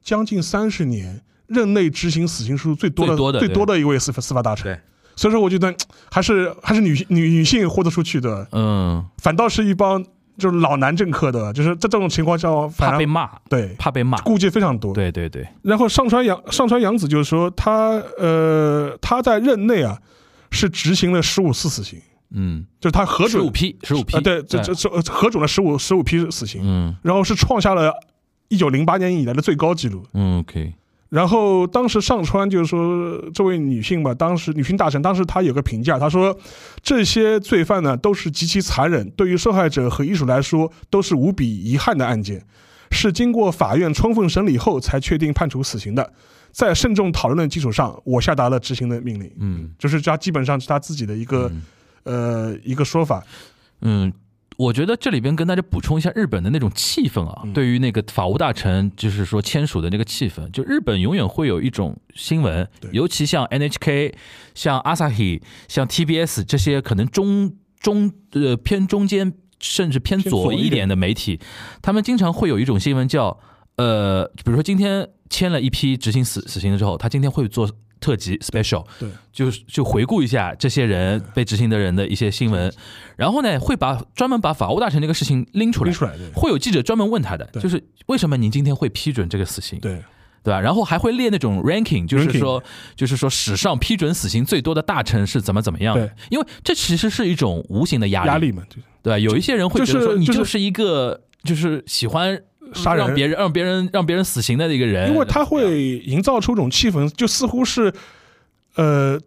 将近三十年任内执行死刑数最多的最多的一位司法司法大臣。所以说我觉得还是还是女性女女性豁得出去的，嗯，反倒是一帮就是老男政客的，就是在这种情况下，怕被骂，对怕被骂。顾忌非常多。对对对，然后上川洋上川洋子就是说他呃他在任内啊是执行了十五次死刑，嗯，就是他核准十五批，十五批啊，对，这这这核准了十五十五批死刑，嗯然后是创下了一九零八年以来的最高纪录。嗯，OK，然后当时上川就是说，这位女性吧，当时女性大臣当时她有个评价，她说这些罪犯呢都是极其残忍，对于受害者和遗属来说都是无比遗憾的案件，是经过法院充分审理后才确定判处死刑的。在慎重讨论的基础上，我下达了执行的命令。嗯就是他基本上是他自己的一个、嗯呃一个说法。嗯，我觉得这里边跟大家补充一下日本的那种气氛啊，嗯对于那个法务大臣就是说签署的那个气氛，就日本永远会有一种新闻，尤其像 NHK、像 Asahi、像 TBS 这些可能中中呃偏中间甚至偏偏左一点左一点的媒体，他们经常会有一种新闻叫呃，比如说今天签了一批执行死死刑之后，他今天会做。特辑 special，对，就是就回顾一下这些人被执行的人的一些新闻，然后呢，会把专门把法务大臣这个事情拎出来，拎出来会有记者专门问他的，就是为什么您今天会批准这个死刑？对对吧？然后还会列那种 ranking，就是说，就是说史上批准死刑最多的大臣是怎么怎么样？对，因为这其实是一种无形的压力，压力嘛，对吧？有一些人会觉得说，你就是一个就是喜欢杀人、让别人、让别人、让别人死刑的一个人，因为他会营造出一种气氛，就似乎是，呃。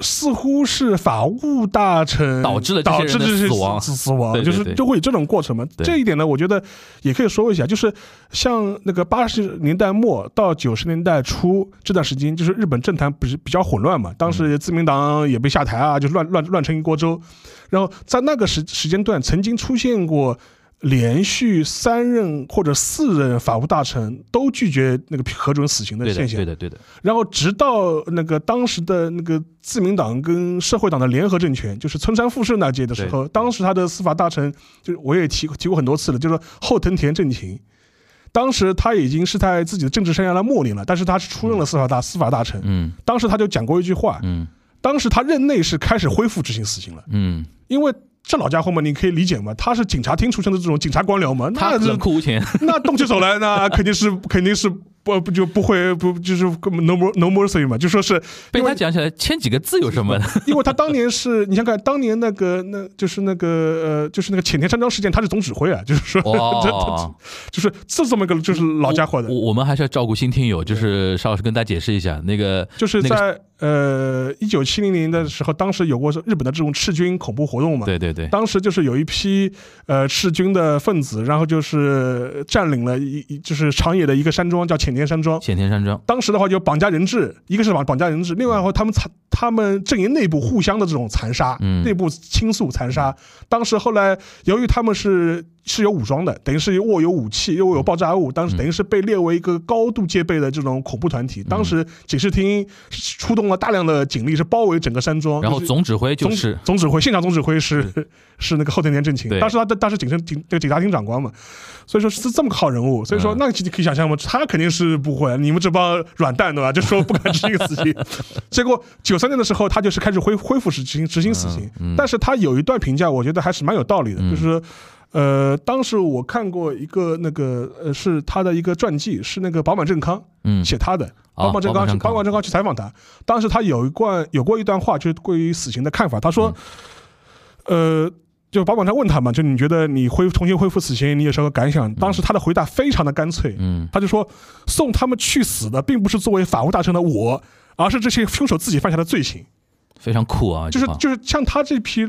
似乎是法务大臣导致了导致这些死亡，死亡就是就会有这种过程嘛。这一点呢，我觉得也可以说一下，就是像那个八十年代末到九十年代初这段时间，就是日本政坛不是比较混乱嘛，当时自民党也被下台啊，就乱乱乱成一锅粥。然后在那个时时间段，曾经出现过。连续三任或者四任法务大臣都拒绝那个核准死刑的现象，对的，对的。然后直到那个当时的那个自民党跟社会党的联合政权，就是村山富士那届的时候，当时他的司法大臣，就是我也提提过很多次了，就是后藤田正晴。当时他已经是在自己的政治生涯的末年了，但是他是出任了司法大司法大臣。嗯。当时他就讲过一句话。嗯。当时他任内是开始恢复执行死刑了。嗯。因为。这老家伙嘛，你可以理解嘛，他是警察厅出身的这种警察官僚嘛，那冷酷无情，那动起手来，那肯定是肯定是。不不就不会不就是 no more no mercy 嘛？就说是被他讲起来签几个字有什么的？因为他当年是你想看当年那个那就是那个呃就是那个浅田山庄事件，他是总指挥啊，就是说 就是是这么一个就是老家伙的。我我们还是要照顾新听友，就是邵老师跟大家解释一下那个就是在呃一九七零年的时候，当时有过日本的这种赤军恐怖活动嘛？对对对，当时就是有一批呃赤军的分子，然后就是占领了一就是长野的一个山庄叫浅。田山庄，浅田山庄，当时的话就绑架人质，一个是绑绑架人质，另外的话他们残他们阵营内部互相的这种残杀，内部倾诉残杀。当时后来由于他们是。是有武装的，等于是握有武器，又有爆炸物，当时等于是被列为一个高度戒备的这种恐怖团体。当时警视厅出动了大量的警力，是包围整个山庄。然后总指挥就是总指挥，现场总指挥是 是那个后藤田正晴。当时他当时警察警这个警察厅长官嘛，所以说是这么个好人物。所以说那你可以想象嘛，他肯定是不会，你们这帮软蛋对吧？就说不敢执行死刑。结果九三年的时候，他就是开始恢恢复执行执行死刑。但是他有一段评价，我觉得还是蛮有道理的，就是。呃，当时我看过一个那个呃，是他的一个传记，是那个宝马正康嗯。写他的，宝马正康宝满正康。去采访他，当时他有一段有过一段话，就是关于死刑的看法。他说，呃，就宝满他问他嘛，就你觉得你恢重新恢复死刑，你有什么感想？当时他的回答非常的干脆，嗯，他就说，送他们去死的，并不是作为法务大臣的我，而是这些凶手自己犯下的罪行，非常酷啊，就是就是像他这批。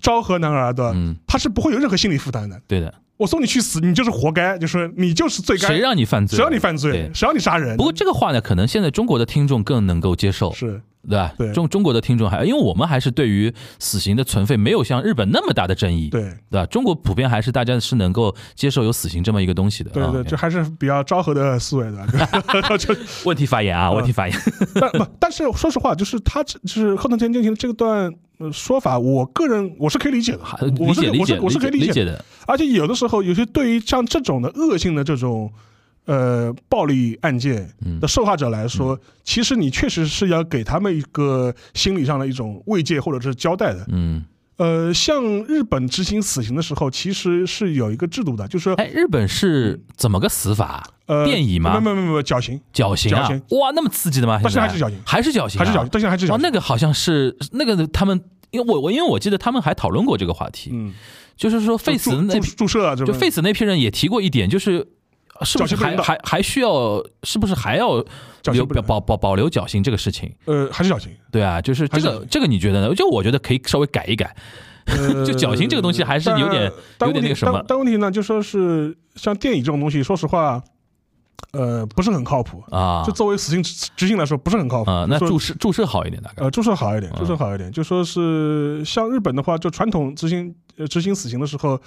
昭和男儿的，他是不会有任何心理负担的。对的，我送你去死，你就是活该，就是你就是罪该。谁让你犯罪？谁让你犯罪？谁让你杀人？不过这个话呢，可能现在中国的听众更能够接受。是。对吧？对中中国的听众还，因为我们还是对于死刑的存废没有像日本那么大的争议，对对吧？中国普遍还是大家是能够接受有死刑这么一个东西的，对对，这还是比较昭和的思维的。就问题发言啊，问题发言。但不，但是说实话，就是他就是后藤田进行这段说法，我个人我是可以理解的，理解理解，我是可以理解的。而且有的时候，有些对于像这种的恶性的这种。呃，暴力案件的受害者来说，其实你确实是要给他们一个心理上的一种慰藉或者是交代的。嗯，呃，像日本执行死刑的时候，其实是有一个制度的，就是说，哎，日本是怎么个死法？呃，电椅吗？没没没没，绞刑，绞刑啊！哇，那么刺激的吗？但是还是绞刑，还是绞刑，还是绞刑，到现在还是绞刑。那个好像是那个他们，因为我我因为我记得他们还讨论过这个话题，嗯，就是说废死那注射啊，就废死那批人也提过一点，就是。是不是还还还需要？是不是还要留保保保留绞刑这个事情？呃，还是绞刑？对啊，就是这个这个，你觉得呢？就我觉得可以稍微改一改。就绞刑这个东西还是有点有点那个什么。但问题呢，就说是像电影这种东西，说实话，呃，不是很靠谱啊。就作为死刑执行来说，不是很靠谱啊。那注射注射好一点，大概呃，注射好一点，注射好一点。就说是像日本的话，就传统执行呃执行死刑的时候。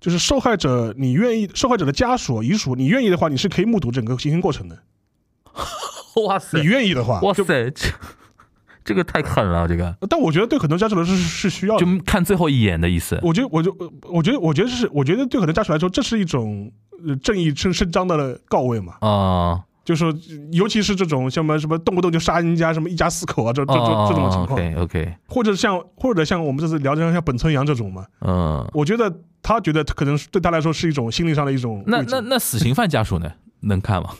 就是受害者，你愿意？受害者的家属、遗属，你愿意的话，你是可以目睹整个行刑过程的。哇塞！你愿意的话，哇塞，这 这个太狠了，这个。但我觉得对很多家属来说是是需要，就看最后一眼的意思。我觉得，我就，我觉得，我觉得是，我觉得对很多家属来说，这是一种正义伸伸张的告慰嘛。啊。就是，尤其是这种什么什么动不动就杀人家什么一家四口啊，这这这这种情况，OK OK，或者像或者像我们这次聊的像本村阳这种嘛，嗯，我觉得他觉得可能对他来说是一种心理上的一种。那那那死刑犯家属呢，能看吗？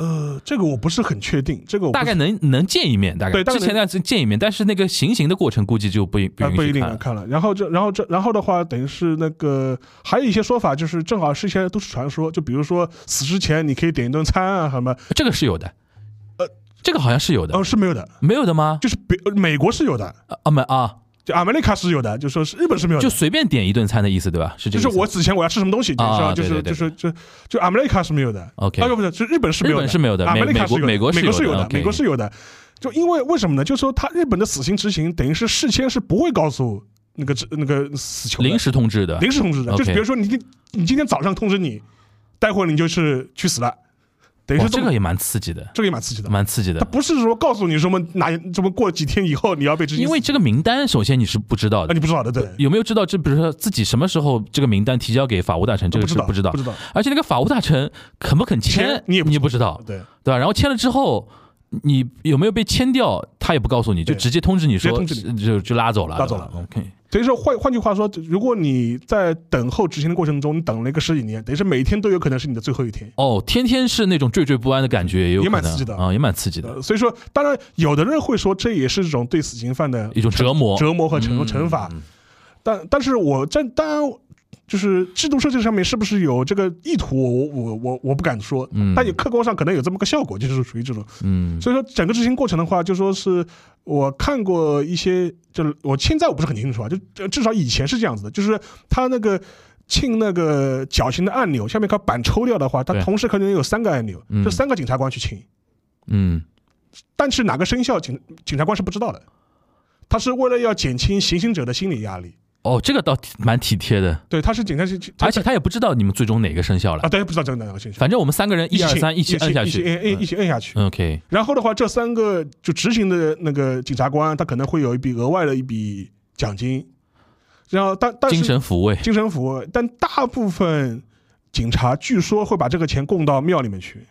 呃，这个我不是很确定，这个我大概能能见一面，大概对大概之前那次见一面，但是那个行刑的过程估计就不不啊，不一。定看了。然后这，然后这，然后的话，等于是那个还有一些说法，就是正好是一些都市传说，就比如说死之前你可以点一顿餐啊什么。这个是有的，呃，这个好像是有的，哦，是没有的，没有的吗？就是北呃美国是有的，啊啊没啊，就阿美利卡是有的，就说是日本是没有的。就随便点一顿餐的意思对吧？是这个。就是我死前我要吃什么东西，就是？就是就是就就阿美利卡是没有的。OK 啊不是是，就日本是没有的，日本是没有的阿美美利卡是有的美国美国是有的美国是有的。就因为为什么呢？就是说他日本的死刑执行等于是事先是不会告诉那个那个死囚的临时通知的，临时通知的就是比如说你今你今天早上通知你，待会儿你就是去死了，等于是么哇这个也蛮刺激的，这个也蛮刺激的。蛮刺激的。他不是说告诉你什么哪什么过几天以后你要被执行，因为这个名单，首先你是不知道啊的，你不知道的，对，有没有知道？这比如说自己什么时候这个名单提交给法务大臣，这个是不知道不。知道，而且那个法务大臣肯不肯签签，你也不你不知道，对，对吧？然后签了之后，你有没有被签掉，他也不告诉你，就直接通知你说，就就拉走了，拉走了 OK，等于说换换句话说，如果你在等候执行的过程中，你等了一个十几年，等于是每天都有可能是你的最后一天。哦，天天是那种惴惴不安的感觉，也有也蛮刺激的。啊，也蛮刺激的，呃，所以说，当然有的人会说这也是一种对死刑犯的一种折磨，折磨和惩嗯惩罚。嗯。但但是我这当然就是制度设计上面是不是有这个意图，我我我我不敢说，嗯但也客观上可能有这么个效果，就是属于这种。嗯所以说整个执行过程的话，就说是我看过一些，就是我现在我不是很清楚啊，就就至少以前是这样子的，就是他那个。庆那个绞刑的按钮，下面把板抽掉的话，它同时可能有三个按钮，嗯这三个检察官去请，嗯但是哪个生效，警检察官是不知道的。他是为了要减轻行刑者的心理压力，哦，这个倒挺蛮体贴的，对，他是警察是，而且他也不知道你们最终哪个生效啊，了，大家不知道这个哪个生效，反正我们三个人一二庆三一起摁下一起去。摁摁一起摁下去。嗯，OK，然后的话，这三个就执行的那个检察官，他可能会有一笔额外的一笔奖金，然后但但是精神抚慰，精神抚慰，但大部分警察据说会把这个钱供到庙里面去，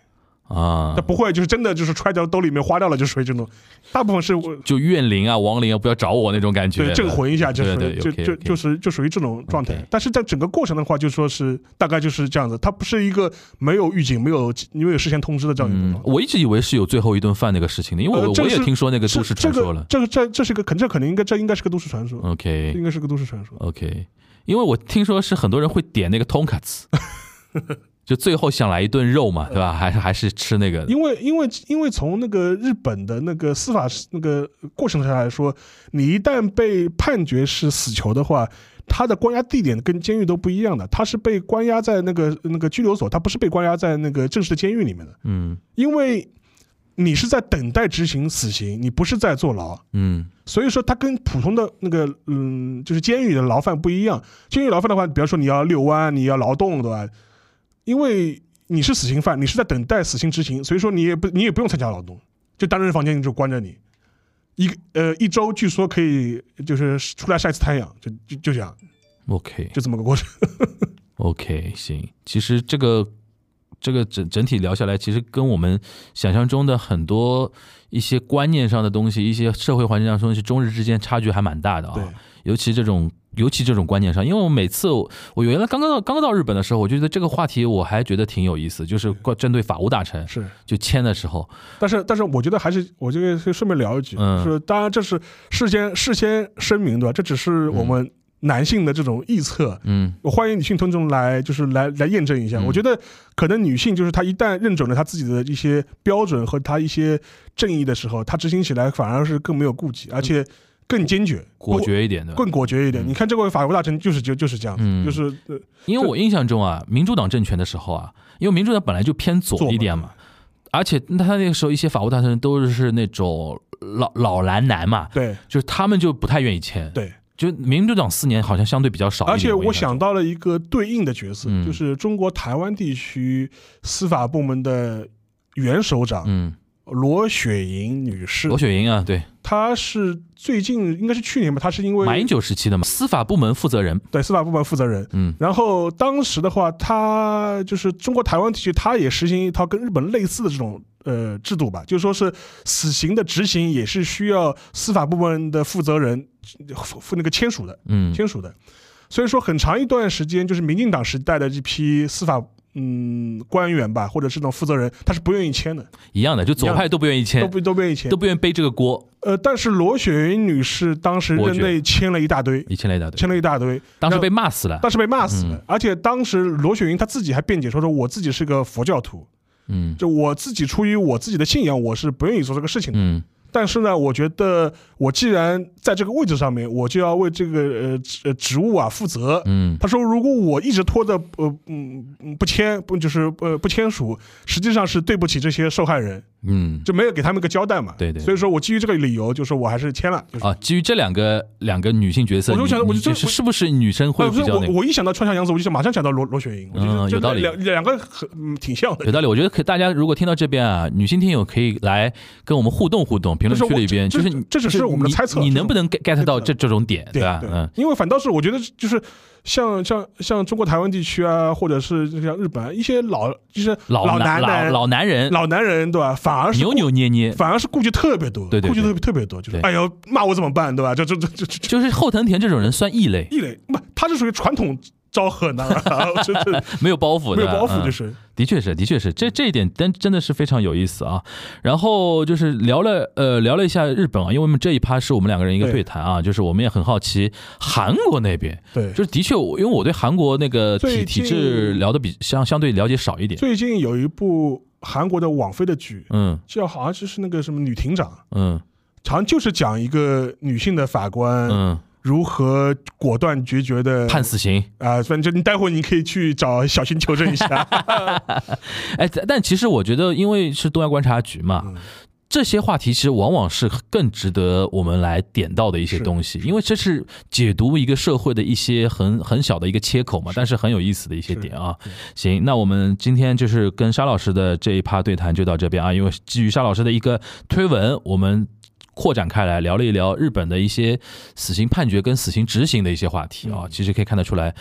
啊他，不会就是真的就是揣到兜里面花掉了，就属于这种，大部分是就怨灵啊、亡灵啊，不要找我那种感觉，对镇魂一下，就是对就就就是就属于这种状态。但是在整个过程的话，就说是大概就是这样子，它不是一个没有预警、没有没有事先通知的这样一个。我一直以为是有最后一顿饭那个事情的，因为我我也听说那个都市传说了。这个这个这这是个肯这可能应该这应该是个都市传说，OK 应该是个都市传说。OK，因为我听说是很多人会点那个 tonkatsu，就最后想来一顿肉嘛，对吧？还是还是吃那个。因为因为因为从那个日本的那个司法那个过程上来说，你一旦被判决是死囚的话，他的关押地点跟监狱都不一样的，他是被关押在那个那个拘留所，他不是被关押在那个正式的监狱里面的，嗯因为你是在等待执行死刑，你不是在坐牢。嗯所以说，他跟普通的那个嗯，就是监狱的牢犯不一样。监狱牢犯的话，比方说你要遛弯，你要劳动，对吧？因为你是死刑犯，你是在等待死刑执行，所以说你也不你也不用参加劳动，就单人房间就关着你，一呃一周据说可以就是出来晒次太阳，就就就这样，，OK 就这么个过程。OK，行。其实这个这个整整体聊下来，其实跟我们想象中的很多一些观念上的东西，一些社会环境上的东西，中日之间差距还蛮大的对啊。尤其这种，尤其这种观念上，因为我每次我我原来刚刚到刚刚到日本的时候，我觉得这个话题我还觉得挺有意思，就是关针对法务大臣是，就签的时候，但是但是我觉得还是我这个是顺便聊一句，嗯。是当然这是事先事先声明对吧？这只是我们男性的这种臆测，嗯。我欢迎女性听众来，就是来来验证一下。嗯。我觉得可能女性就是她一旦认准了她自己的一些标准和她一些正义的时候，她执行起来反而是更没有顾忌，而且更坚决、果决一点的。更果决一点。嗯你看这位法国大臣就是就就是这样就是呃因为我印象中啊，民主党政权的时候啊，因为民主党本来就偏左一点嘛，而且他那个时候一些法国大臣都是那种老老蓝男嘛，对就是他们就不太愿意签。对。就民主党四年好像相对比较少。而且我想到了一个对应的角色，嗯就是中国台湾地区司法部门的原首长、嗯，罗雪莹女士罗，雪莹啊，对，她是最近应该是去年吧，他是因为马英九时期的嘛，司法部门负责人。对司法部门负责人，嗯然后当时的话，他就是中国台湾地区，他也实行一套跟日本类似的这种呃制度吧，就是说是死刑的执行也是需要司法部门的负责人负负那个签署的，嗯签署的。所以说很长一段时间，就是民进党时代的这批司法嗯官员吧，或者是那种负责人，他是不愿意签的，一样的，就左派都不愿意签。都签，不都不愿意签。都。不愿意背这个锅，呃，但是罗雪云女士当时任内签了一大堆，一签了一大堆，签了一大堆，当时被骂死了。当时被骂死了。嗯。而且当时罗雪云她自己还辩解说说我自己是个佛教徒，嗯。就我自己出于我自己的信仰，我是不愿意做这个事情的。嗯但是呢，我觉得我既然在这个位置上面，我就要为这个呃职呃职务啊负责。嗯他说，如果我一直拖着呃嗯嗯不签不就是呃不签署，实际上是对不起这些受害人，嗯就没有给他们一个交代嘛。对对所以说我基于这个理由，就是我还是签了。就是啊，基于这两个两个女性角色，我就想我就是是不是女生会比较那个？我一想到川下洋子，我就想马上想到罗罗雪莹，嗯有道理两两个很嗯挺像的有。道理，我觉得可大家如果听到这边啊，女性听友可以来跟我们互动互动，评论区里边，就是是这只是我们的猜测你能不能 get 到这这这种点，对吧？嗯，因为反倒是我觉得就是像像像中国台湾地区啊，或者是像日本啊，一些老就是老男老人老男人。老男人对吧？反而是扭扭捏捏，反而是顾忌特别多，对对对顾忌特别特别多，就是对。哎呦骂我怎么办对吧？这这这这这这就是后藤田这种人算异类，异类，不，他是属于传统招贺男儿，真的 没有包袱的，没有包袱，嗯就是的确是，的确是，这这一点真真的是非常有意思啊。然后就是聊了呃聊了一下日本啊，因为我们这一趴是我们两个人一个对对。谈啊，就是我们也很好奇韩国那边，对。就是的确，我因为我对韩国那个体体制聊的比相相对了解少一点，最近有一部韩国的网飞的剧，嗯。叫好像就是那个什么女庭长，嗯。好像就是讲一个女性的法官嗯，如何果断决绝的判死刑。啊，反正你待会儿你可以去找小新求证一下。哎，但但其实我觉得，因为是东亚观察局嘛，嗯这些话题其实往往是更值得我们来点到的一些东西，因为这是解读一个社会的一些很很小的一个切口嘛，但是很有意思的一些点啊。行，那我们今天就是跟沙老师的这一趴对谈就到这边啊，因为基于沙老师的一个推文，我们。扩展开来聊了一聊日本的一些死刑判决跟死刑执行的一些话题啊，其实可以看得出来，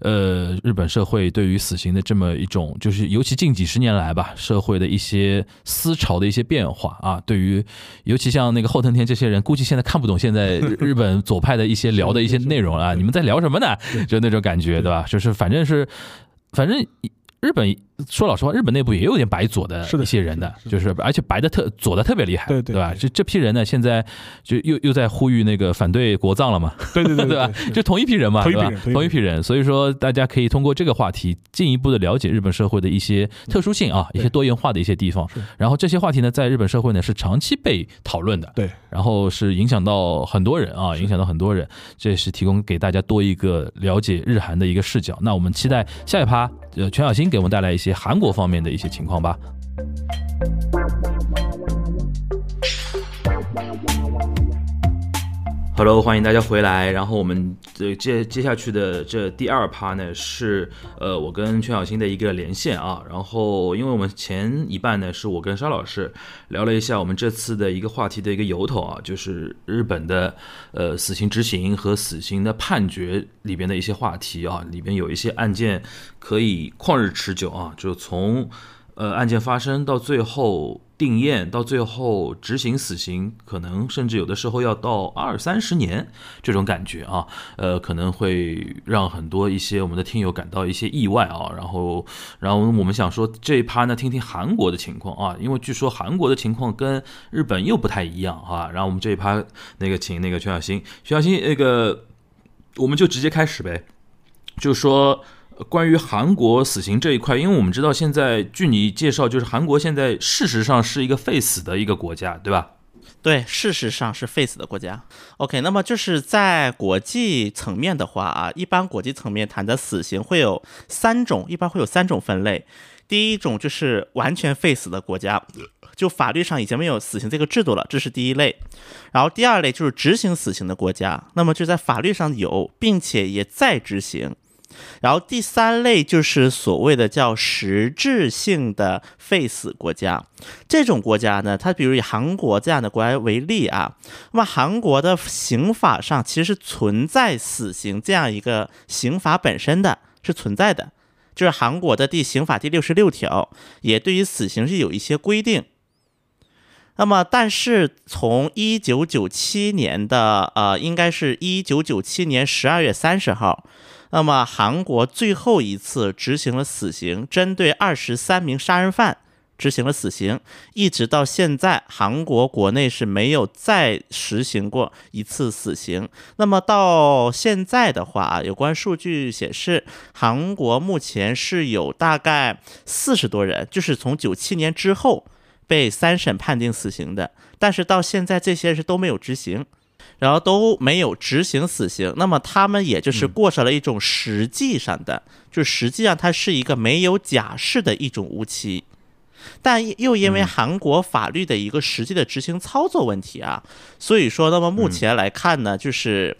呃，日本社会对于死刑的这么一种，就是尤其近几十年来吧，社会的一些思潮的一些变化啊，对于尤其像那个后藤田这些人，估计现在看不懂现在日日本左派的一些聊的一些内容啊，你们在聊什么呢？就那种感觉，对吧？就是反正是，反正。日本说老实话，日本内部也有点白左的一些人的，是的就是而且白的特左的特别厉害，对对吧？对这这批人呢，现在就又又在呼吁那个反对国葬了嘛，对对 对对吧？就同一批人嘛，对吧同一批人？同一批同一批人，所以说大家可以通过这个话题进一步的了解日本社会的一些特殊性啊，一些多元化的一些地方。然后这些话题呢，在日本社会呢是长期被讨论的，对，然后是影响到很多人啊，影响到很多人，这也是提供给大家多一个了解日韩的一个视角。那我们期待下一趴，呃，全小新给我们带来一些韩国方面的一些情况吧。Hello，欢迎大家回来。然后我们这接接下去的这第二趴呢，是呃我跟全小新的一个连线啊。然后因为我们前一半呢是我跟沙老师聊了一下我们这次的一个话题的一个由头啊，就是日本的呃死刑执行和死刑的判决里边的一些话题啊，里边有一些案件可以旷日持久啊，就从呃案件发生到最后定验，到最后执行死刑，可能甚至有的时候要到二三十年这种感觉啊，呃，可能会让很多一些我们的听友感到一些意外啊。然后，然后我们想说这一趴呢，听听韩国的情况啊，因为据说韩国的情况跟日本又不太一样啊。然后我们这一趴那个请那个全小新，全小新那个我们就直接开始呗，就说。关于韩国死刑这一块，因为我们知道现在，据你介绍，就是韩国现在事实上是一个废死的一个国家，对吧？对，事实上是废死的国家。OK，那么就是在国际层面的话啊，一般国际层面谈的死刑会有三种，一般会有三种分类。第一种就是完全废死的国家，就法律上已经没有死刑这个制度了，这是第一类。然后第二类就是执行死刑的国家，那么就在法律上有，并且也在执行。然后第三类就是所谓的叫实质性的废死国家，这种国家呢，它比如以韩国这样的国家为例啊，那么韩国的刑法上其实是存在死刑这样一个刑法本身的是存在的，就是韩国的第刑法第六十六条也对于死刑是有一些规定。那么，但是从一九九七年的呃，应该是一九九七年十二月三十号。那么韩国最后一次执行了死刑，针对二十三名杀人犯。执行了死刑，一直到现在，韩国国内是没有再实行过一次死刑。那么到现在的话，有关数据显示，韩国目前是有大概四十多人，就是从九七年之后被三审判定死刑的，但是到现在这些是都没有执行，然后都没有执行死刑。那么他们也就是过上了一种实际上的，就实际上它是一个没有假释的一种无期。但又因为韩国法律的一个实际的执行操作问题啊，所以说，那么目前来看呢，就是，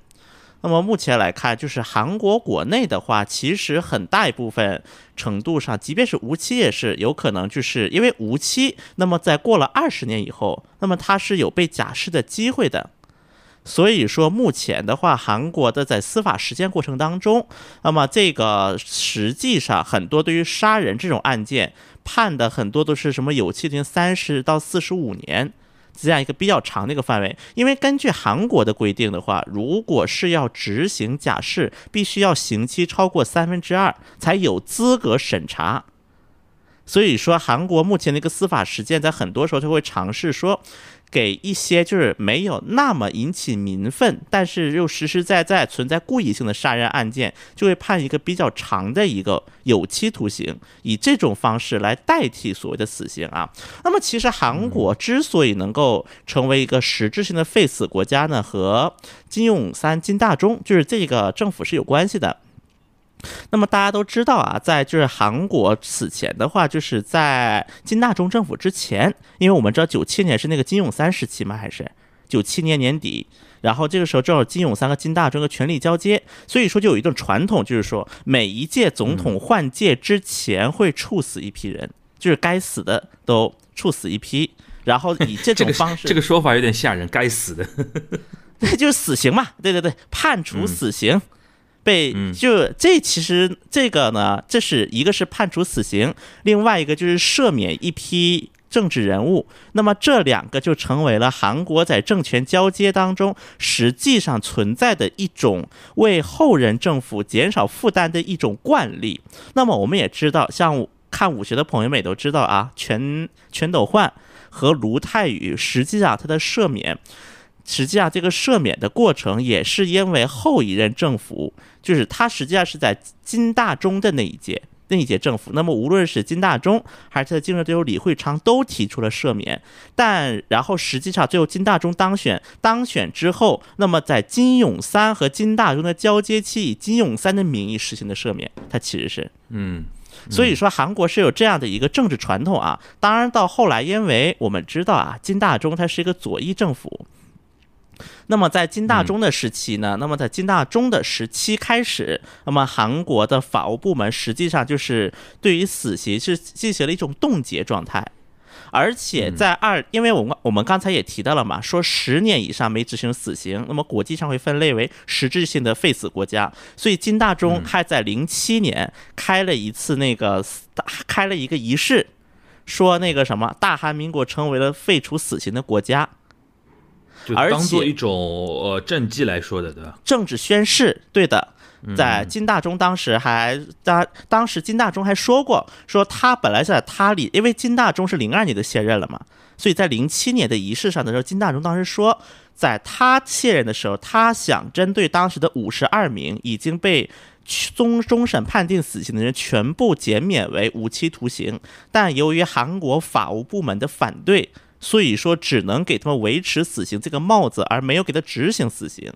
那么目前来看，就是韩国国内的话，其实很大一部分程度上，即便是无期，也是有可能，就是因为无期，那么在过了二十年以后，那么他是有被假释的机会的。所以说，目前的话，韩国的在司法实践过程当中，那么这个实际上很多对于杀人这种案件。判的很多都是什么有期徒刑三十到四十五年这样一个比较长的一个范围，因为根据韩国的规定的话，如果是要执行假释，必须要刑期超过三分之二才有资格审查。所以说，韩国目前的一个司法实践，在很多时候就会尝试说。给一些就是没有那么引起民愤，但是又实实在在存在故意性的杀人案件，就会判一个比较长的一个有期徒刑，以这种方式来代替所谓的死刑啊。那么，其实韩国之所以能够成为一个实质性的废死国家呢，和金永三、金大中就是这个政府是有关系的。那么大家都知道啊，在就是韩国此前的话，就是在金大中政府之前，因为我们知道九七年是那个金永三时期嘛，还是九七年年底，然后这个时候正好金永三和金大中的权力交接，所以说就有一种传统，就是说每一届总统换届之前会处死一批人，就是该死的都处死一批，然后以这种方式，这个说法有点吓人，该死的，那就是死刑嘛，对对对，判处死刑。被就这其实这个呢，这是一个是判处死刑，另外一个就是赦免一批政治人物。那么这两个就成为了韩国在政权交接当中实际上存在的一种为后任政府减少负担的一种惯例。那么我们也知道，像看武学的朋友们也都知道啊，全全斗焕和卢泰愚，实际上他的赦免。实际上，这个赦免的过程也是因为后一任政府，就是他实际上是在金大中的那一届那一届政府。那么，无论是金大中还是他的竞争对手、李会昌都提出了赦免，但然后实际上最后金大中当选，当选之后，那么在金永三和金大中的交接期，以金永三的名义实行的赦免，他其实是嗯，所以说韩国是有这样的一个政治传统啊。当然，到后来，因为我们知道啊，金大中他是一个左翼政府。那么在金大中的时期呢？那么在金大中的时期开始，那么韩国的法务部门实际上就是对于死刑是进行了一种冻结状态，而且在二，因为我们我们刚才也提到了嘛，说十年以上没执行死刑，那么国际上会分类为实质性的废死国家，所以金大中还在零七年开了一次那个开了一个仪式，说那个什么大韩民国成为了废除死刑的国家。就当做一种呃政绩来说的，对吧？政治宣誓，对的。在金大中当时还当当时金大中还说过，说他本来在他里，因为金大中是零二年的卸任了嘛，所以在零七年的仪式上的时候，金大中当时说，在他卸任的时候，他想针对当时的五十二名已经被终终审判定死刑的人全部减免为无期徒刑，但由于韩国法务部门的反对。所以说，只能给他们维持死刑这个帽子，而没有给他执行死刑。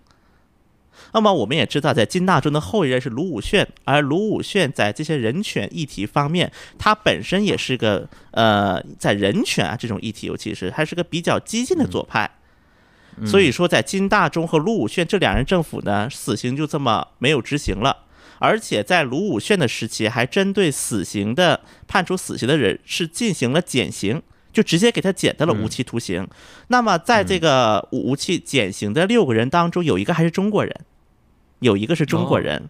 那么，我们也知道，在金大中的后一任是卢武铉，而卢武铉在这些人权议题方面，他本身也是个呃，在人权啊这种议题，尤其是还是个比较激进的左派。所以说，在金大中和卢武铉这两任政府呢，死刑就这么没有执行了，而且在卢武铉的时期，还针对死刑的判处死刑的人是进行了减刑。就直接给他减到了无期徒刑。那么，在这个无期减刑的六个人当中，有一个还是中国人，有一个是中国人。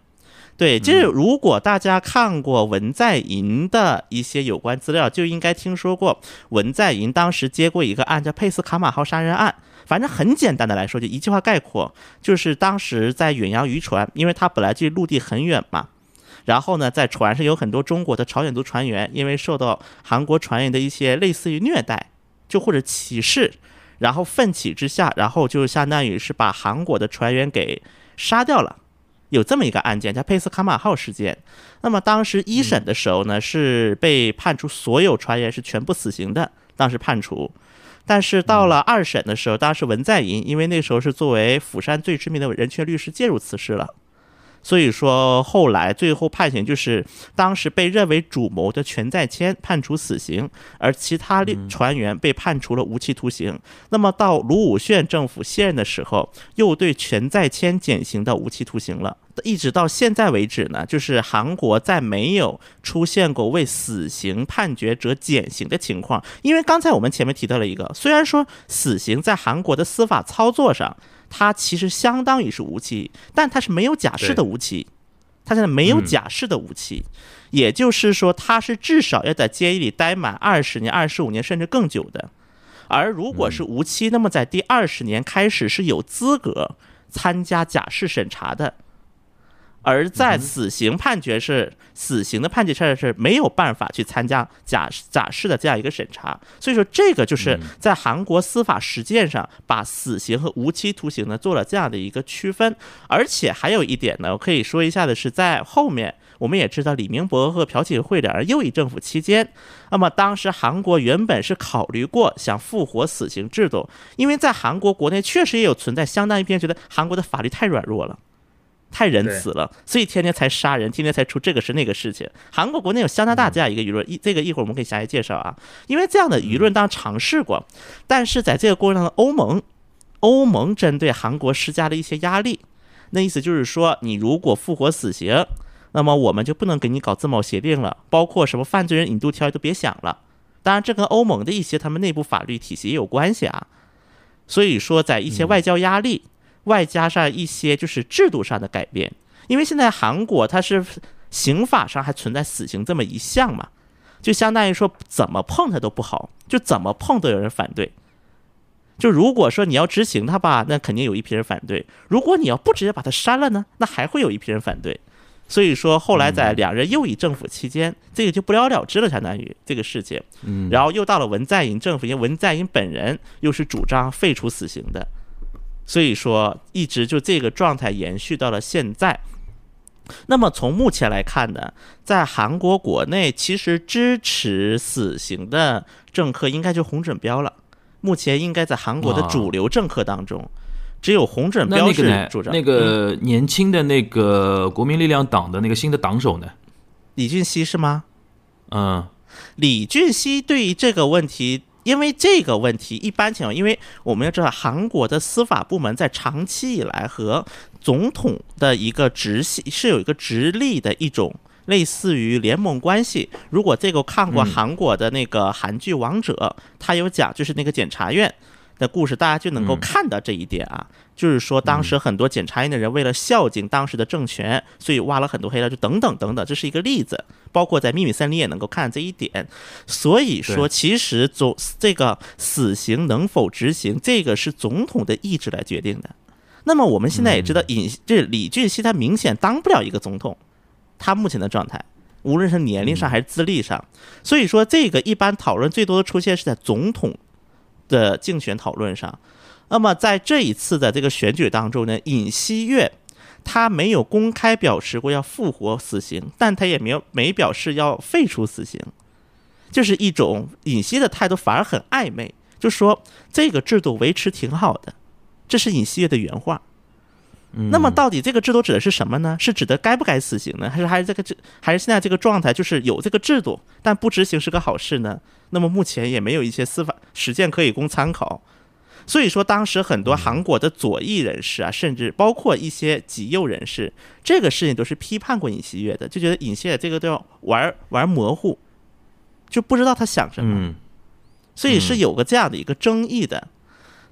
对，就是如果大家看过文在寅的一些有关资料，就应该听说过文在寅当时接过一个案，叫佩斯卡马号杀人案。反正很简单的来说，就一句话概括，就是当时在远洋渔船，因为他本来距陆地很远嘛，然后呢，在船上有很多中国的朝鲜族船员，因为受到韩国船员的一些类似于虐待，就或者歧视，然后奋起之下，然后就相当于是把韩国的船员给杀掉了。有这么一个案件叫佩斯卡马号事件。那么当时一审的时候呢，是被判处所有船员是全部死刑的，当时判处。但是到了二审的时候，当时文在寅因为那时候是作为釜山最知名的人权律师介入此事了，所以说后来最后判刑就是当时被认为主谋的全在谦判处死刑，而其他船员被判处了无期徒刑。那么到卢武铉政府卸任的时候，又对全在谦减刑到无期徒刑了。一直到现在为止呢，就是韩国在没有出现过为死刑判决者减刑的情况。因为刚才我们前面提到了一个，虽然说死刑在韩国的司法操作上，它其实相当于是无期，但它是没有假释的无期。它现在没有假释的无期，也就是说，它是至少要在监狱里待满二十年、二十五年甚至更久的。而如果是无期，那么在第二十年开始是有资格参加假释审查的。而在死刑判决是死刑的判决上是没有办法去参加假假释的这样一个审查，所以说这个就是在韩国司法实践上把死刑和无期徒刑呢做了这样的一个区分。而且还有一点呢，我可以说一下的是，在后面我们也知道李明博和朴槿惠两人右翼政府期间，那么当时韩国原本是考虑过想复活死刑制度，因为在韩国国内确实也有存在相当一批人觉得韩国的法律太软弱了。太仁慈了，所以天天才杀人，天天才出这个是那个事情。韩国国内有相当大这样一个舆论，一这个一会儿我们可以详细介绍啊。因为这样的舆论当尝试过，但是在这个过程当中，欧盟欧盟针对韩国施加了一些压力。那意思就是说，你如果复活死刑，那么我们就不能给你搞自贸协定了，包括什么犯罪人引渡条约都别想了。当然，这跟欧盟的一些他们内部法律体系也有关系啊。所以说，在一些外交压力。外加上一些就是制度上的改变，因为现在韩国它是刑法上还存在死刑这么一项嘛，就相当于说怎么碰它都不好，就怎么碰都有人反对。就如果说你要执行它吧，那肯定有一批人反对；如果你要不直接把它删了呢，那还会有一批人反对。所以说后来在两人右翼政府期间，这个就不了了之了，相当于这个事情。嗯，然后又到了文在寅政府，因为文在寅本人又是主张废除死刑的。所以说，一直就这个状态延续到了现在。那么从目前来看呢，在韩国国内，其实支持死刑的政客应该就洪准标了。目前应该在韩国的主流政客当中，只有洪准标是主张。那个年轻的那个国民力量党的那个新的党首呢？李俊熙是吗？嗯，李俊熙对于这个问题。因为这个问题，一般情况，因为我们要知道，韩国的司法部门在长期以来和总统的一个直系是有一个直立的一种类似于联盟关系。如果这个看过韩国的那个韩剧《王者》，他有讲就是那个检察院的故事，大家就能够看到这一点啊。就是说，当时很多检察院的人为了孝敬当时的政权，所以挖了很多黑料，就等等等等，这是一个例子。包括在《秘密森林》也能够看这一点。所以说，其实总这个死刑能否执行，这个是总统的意志来决定的。那么我们现在也知道，尹这李俊熙他明显当不了一个总统，他目前的状态，无论是年龄上还是资历上。所以说，这个一般讨论最多的出现是在总统的竞选讨论上。那么在这一次的这个选举当中呢，尹锡悦他没有公开表示过要复活死刑，但他也没有没表示要废除死刑，就是一种尹锡的态度反而很暧昧，就说这个制度维持挺好的，这是尹锡悦的原话。那么到底这个制度指的是什么呢？是指的该不该死刑呢？还是还是这个制还是现在这个状态就是有这个制度，但不执行是个好事呢？那么目前也没有一些司法实践可以供参考。所以说，当时很多韩国的左翼人士啊，甚至包括一些极右人士，这个事情都是批判过尹锡悦的，就觉得尹锡悦这个都要玩玩模糊，就不知道他想什么，所以是有个这样的一个争议的。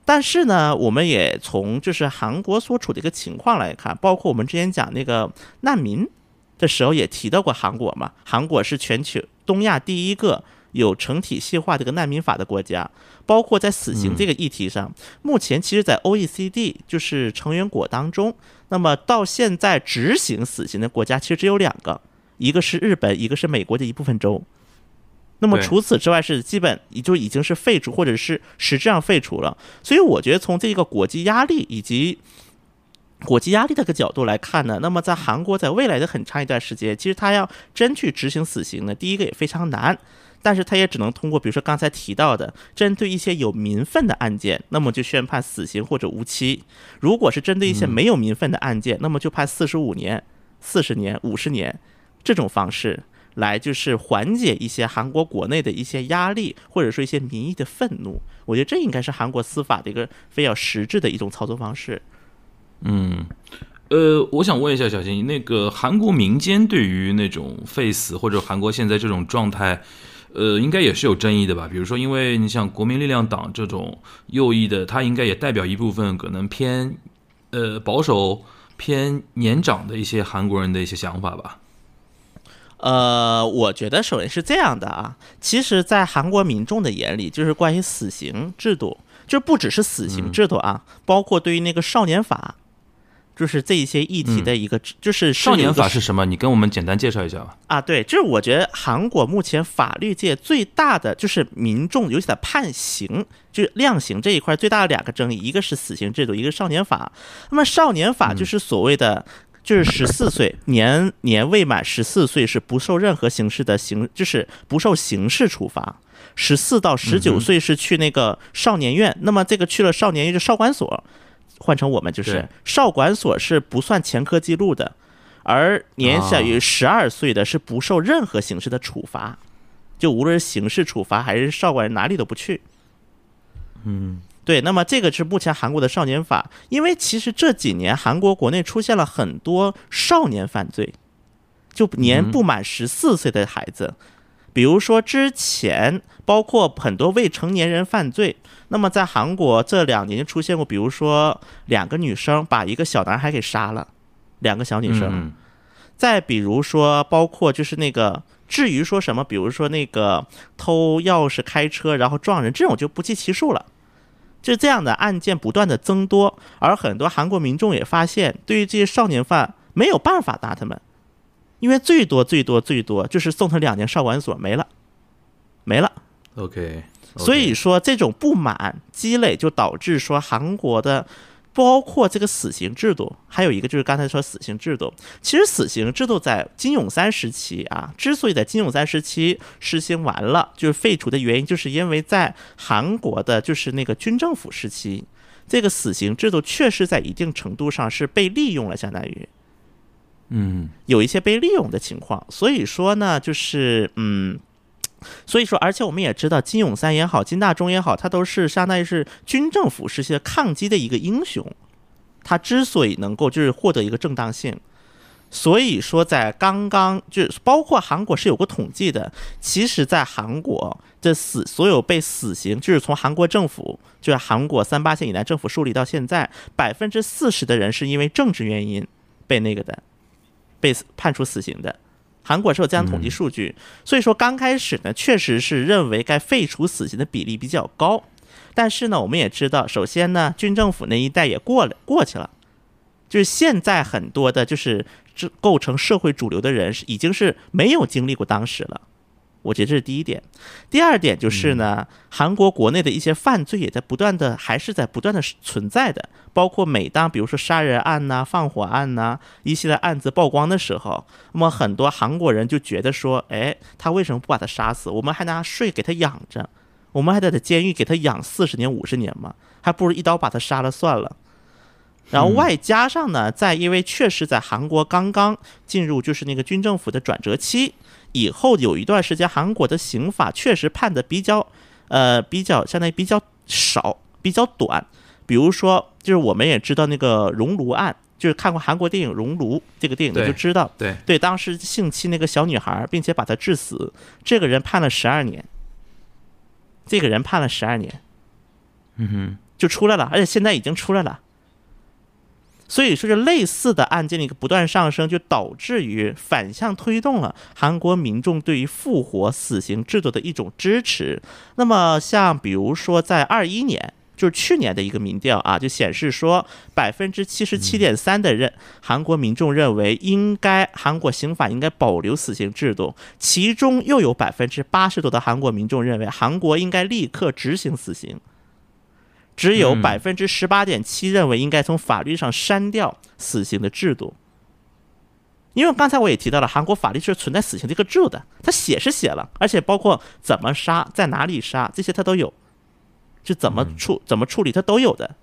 但是呢，我们也从就是韩国所处的一个情况来看，包括我们之前讲那个难民，的时候也提到过韩国嘛，韩国是全球东亚第一个有成体系化这个难民法的国家，包括在死刑这个议题上，目前其实，在 OECD 就是成员国当中，那么到现在执行死刑的国家其实只有两个，一个是日本，一个是美国的一部分州。那么除此之外是基本也就已经是废除或者是实质上废除了，所以我觉得从这个国际压力以及国际压力这个角度来看呢，那么在韩国在未来的很长一段时间，其实他要真去执行死刑呢，第一个也非常难，但是他也只能通过比如说刚才提到的，针对一些有民愤的案件，那么就宣判死刑或者无期；如果是针对一些没有民愤的案件，那么就判四十五年、四十年、五十年这种方式。来就是缓解一些韩国国内的一些压力，或者说一些民意的愤怒。我觉得这应该是韩国司法的一个非常实质的一种操作方式。嗯，呃，我想问一下小新，那个韩国民间对于那种废死或者韩国现在这种状态，呃，应该也是有争议的吧？比如说，因为你像国民力量党这种右翼的，它应该也代表一部分可能偏呃保守、偏年长的一些韩国人的一些想法吧。呃，我觉得首先是这样的啊，其实，在韩国民众的眼里，就是关于死刑制度，就不只是死刑制度啊，包括对于那个少年法，就是这一些议题的一个，就是少年法是是什么？你跟我们简单介绍一下吧。啊，对，就是我觉得韩国目前法律界最大的就是民众，尤其在判刑，就是量刑这一块最大的两个争议，一个是死刑制度，一个是少年法。那么少年法就是所谓的。就是十四岁年年未满十四岁是不受任何形式的刑，就是不受刑事处罚。十四到十九岁是去那个少年院，那么这个去了少年院就少管所，换成我们就是少管所是不算前科记录的，而年小于十二岁的是不受任何形式的处罚，就无论是刑事处罚还是少管哪里都不去。嗯，对，那么这个是目前韩国的少年法，因为其实这几年韩国国内出现了很多少年犯罪，就年不满十四岁的孩子，比如说之前包括很多未成年人犯罪，那么在韩国这两年就出现过，比如说两个女生把一个小男孩给杀了，两个小女生，嗯。再比如说，包括就是那个，至于说什么，比如说那个偷钥匙开车然后撞人，这种就不计其数了。就这样的案件不断的增多，而很多韩国民众也发现，对于这些少年犯没有办法打他们，因为最多最多最多就是送他两年少管所没了，没了。，OK，所以说这种不满积累，就导致说韩国的，包括这个死刑制度，还有一个就是刚才说死刑制度。其实死刑制度在金泳三时期啊，之所以在金泳三时期实行完了，就是废除的原因，就是因为在韩国的就是那个军政府时期，这个死刑制度确实在一定程度上是被利用了，相当于。嗯有一些被利用的情况。所以说呢，就是嗯，所以说，而且我们也知道，金泳三也好，金大中也好，他都是相当于是军政府时期的抗击的一个英雄。他之所以能够就是获得一个正当性，所以说在刚刚就是包括韩国是有个统计的，其实，在韩国这死所有被死刑，就是从韩国政府就是韩国三八线以来政府树立到现在，百分之四十的人是因为政治原因被那个的。被判处死刑的。韩国是有这样统计数据，所以说刚开始呢，确实是认为该废除死刑的比例比较高。但是呢，我们也知道，首先呢，军政府那一代也过了过去了，就是现在很多的，就是这构成社会主流的人是已经是没有经历过当时了。我觉得这是第一点。第二点就是呢，韩国国内的一些犯罪也在不断的，还是在不断的存在的。包括每当比如说杀人案呐、放火案呐一系列案子曝光的时候，那么很多韩国人就觉得说，哎，他为什么不把他杀死？我们还拿税给他养着，我们还得在监狱给他养四十年、五十年嘛，还不如一刀把他杀了算了。然后外加上呢，在因为确实在韩国刚刚进入就是那个军政府的转折期以后，有一段时间韩国的刑法确实判的比较，呃，比较相当于比较少、比较短。比如说，就是我们也知道那个熔炉案，就是看过韩国电影《熔炉》这个电影的就知道，对，对，当时性侵那个小女孩，并且把她致死，这个人判了十二年，这个人判了十二年嗯哼，就出来了，而且现在已经出来了。所以说，这类似的案件的一个不断上升，就导致于反向推动了韩国民众对于复活死刑制度的一种支持。那么，像比如说在二一年，就是去年的一个民调啊，就显示说，百分之七十七点三的认韩国民众认为应该韩国刑法应该保留死刑制度，其中又有百分之八十多的韩国民众认为韩国应该立刻执行死刑。只有百分之十八点七认为应该从法律上删掉死刑的制度，因为刚才我也提到了，韩国法律是存在死刑这个制度的，他写是写了，而且包括怎么杀、在哪里杀这些他都有，就怎么处怎么处理他都有的，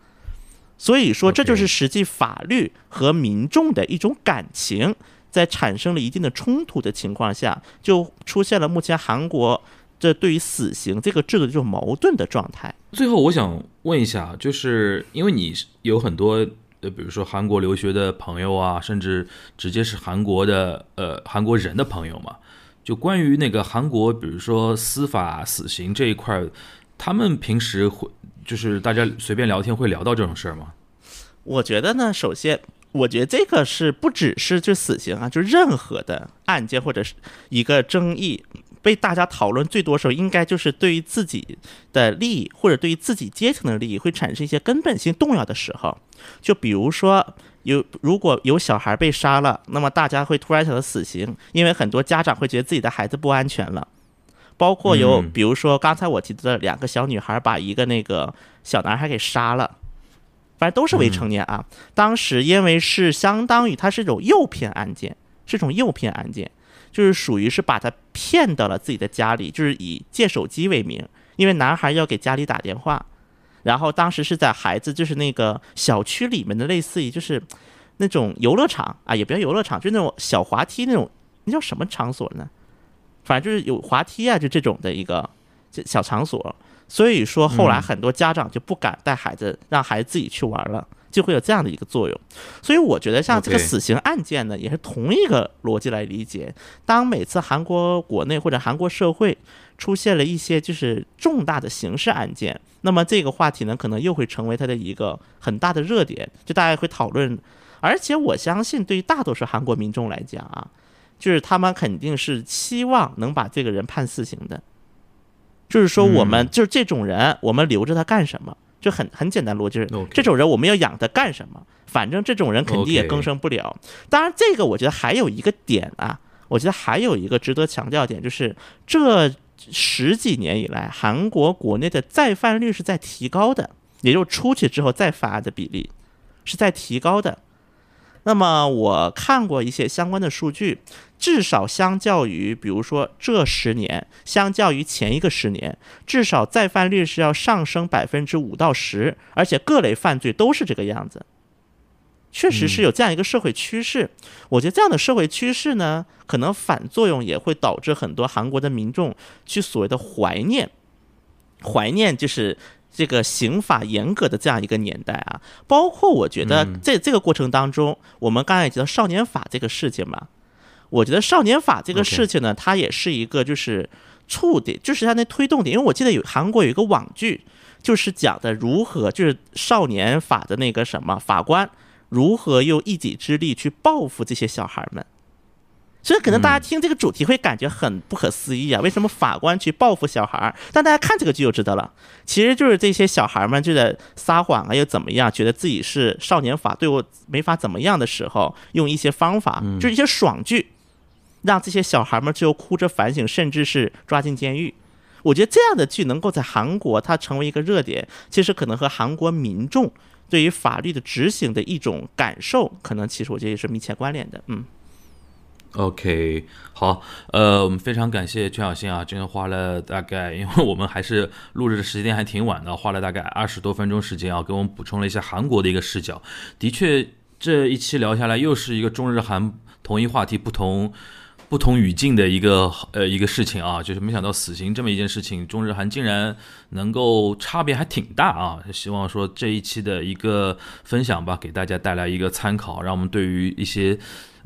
所以说这就是实际法律和民众的一种感情在产生了一定的冲突的情况下，就出现了目前韩国。这对于死刑这个制度这种矛盾的状态。最后，我想问一下，就是因为你有很多呃，比如说韩国留学的朋友啊，甚至直接是韩国的呃韩国人的朋友嘛，就关于那个韩国，比如说司法死刑这一块，他们平时会就是大家随便聊天会聊到这种事儿吗？我觉得呢，首先，我觉得这个是不只是就死刑啊，就任何的案件或者是一个争议。被大家讨论最多时候，应该就是对于自己的利益或者对于自己阶层的利益会产生一些根本性动摇的时候。就比如说，有如果有小孩被杀了，那么大家会突然想到死刑，因为很多家长会觉得自己的孩子不安全了。包括有，比如说刚才我提到的两个小女孩把一个那个小男孩给杀了，反正都是未成年啊。当时因为是相当于它是一种诱骗案件，是一种诱骗案件。就是属于是把他骗到了自己的家里，就是以借手机为名，因为男孩要给家里打电话，然后当时是在孩子就是那个小区里面的类似于就是那种游乐场啊，也不叫游乐场，就那种小滑梯那种，那叫什么场所呢？反正就是有滑梯啊，就这种的一个小场所。所以说后来很多家长就不敢带孩子，让孩子自己去玩了。就会有这样的一个作用，所以我觉得像这个死刑案件呢，也是同一个逻辑来理解。当每次韩国国内或者韩国社会出现了一些就是重大的刑事案件，那么这个话题呢，可能又会成为它的一个很大的热点，就大家会讨论。而且我相信，对于大多数韩国民众来讲啊，就是他们肯定是期望能把这个人判死刑的，就是说我们就是这种人，我们留着他干什么？就很很简单逻辑是，这种人我们要养他干什么？反正这种人肯定也更生不了。当然，这个我觉得还有一个点啊，我觉得还有一个值得强调点，就是这十几年以来，韩国国内的再犯率是在提高的，也就是出去之后再发的比例是在提高的。那么我看过一些相关的数据，至少相较于，比如说这十年，相较于前一个十年，至少再犯率是要上升百分之五到十，而且各类犯罪都是这个样子，确实是有这样一个社会趋势。我觉得这样的社会趋势呢，可能反作用也会导致很多韩国的民众去所谓的怀念，怀念就是。这个刑法严格的这样一个年代啊，包括我觉得在这个过程当中，我们刚才也提到少年法这个事情嘛，我觉得少年法这个事情呢，它也是一个就是触点，就是它那推动点。因为我记得有韩国有一个网剧，就是讲的如何就是少年法的那个什么法官如何用一己之力去报复这些小孩们。所以可能大家听这个主题会感觉很不可思议啊，为什么法官去报复小孩儿？但大家看这个剧就知道了，其实就是这些小孩们就在撒谎啊，又怎么样，觉得自己是少年法对我没法怎么样的时候，用一些方法，就是一些爽剧，让这些小孩们最后哭着反省，甚至是抓进监狱。我觉得这样的剧能够在韩国它成为一个热点，其实可能和韩国民众对于法律的执行的一种感受，可能其实我觉得也是密切关联的，嗯。OK，好，呃，我们非常感谢全小新啊，真的花了大概，因为我们还是录制的时间还挺晚的，花了大概二十多分钟时间啊，给我们补充了一下韩国的一个视角。的确，这一期聊下来，又是一个中日韩同一话题不同不同语境的一个呃一个事情啊，就是没想到死刑这么一件事情，中日韩竟然能够差别还挺大啊。希望说这一期的一个分享吧，给大家带来一个参考，让我们对于一些。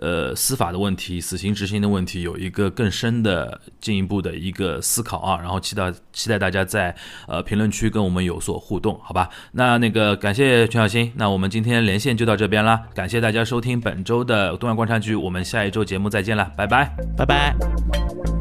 呃司法的问题、死刑执行的问题有一个更深的、进一步的一个思考啊。然后期待期待大家在呃评论区跟我们有所互动，好吧？那那个感谢全小新，那我们今天连线就到这边啦，感谢大家收听本周的东亚观察局，我们下一周节目再见了，拜拜，拜拜。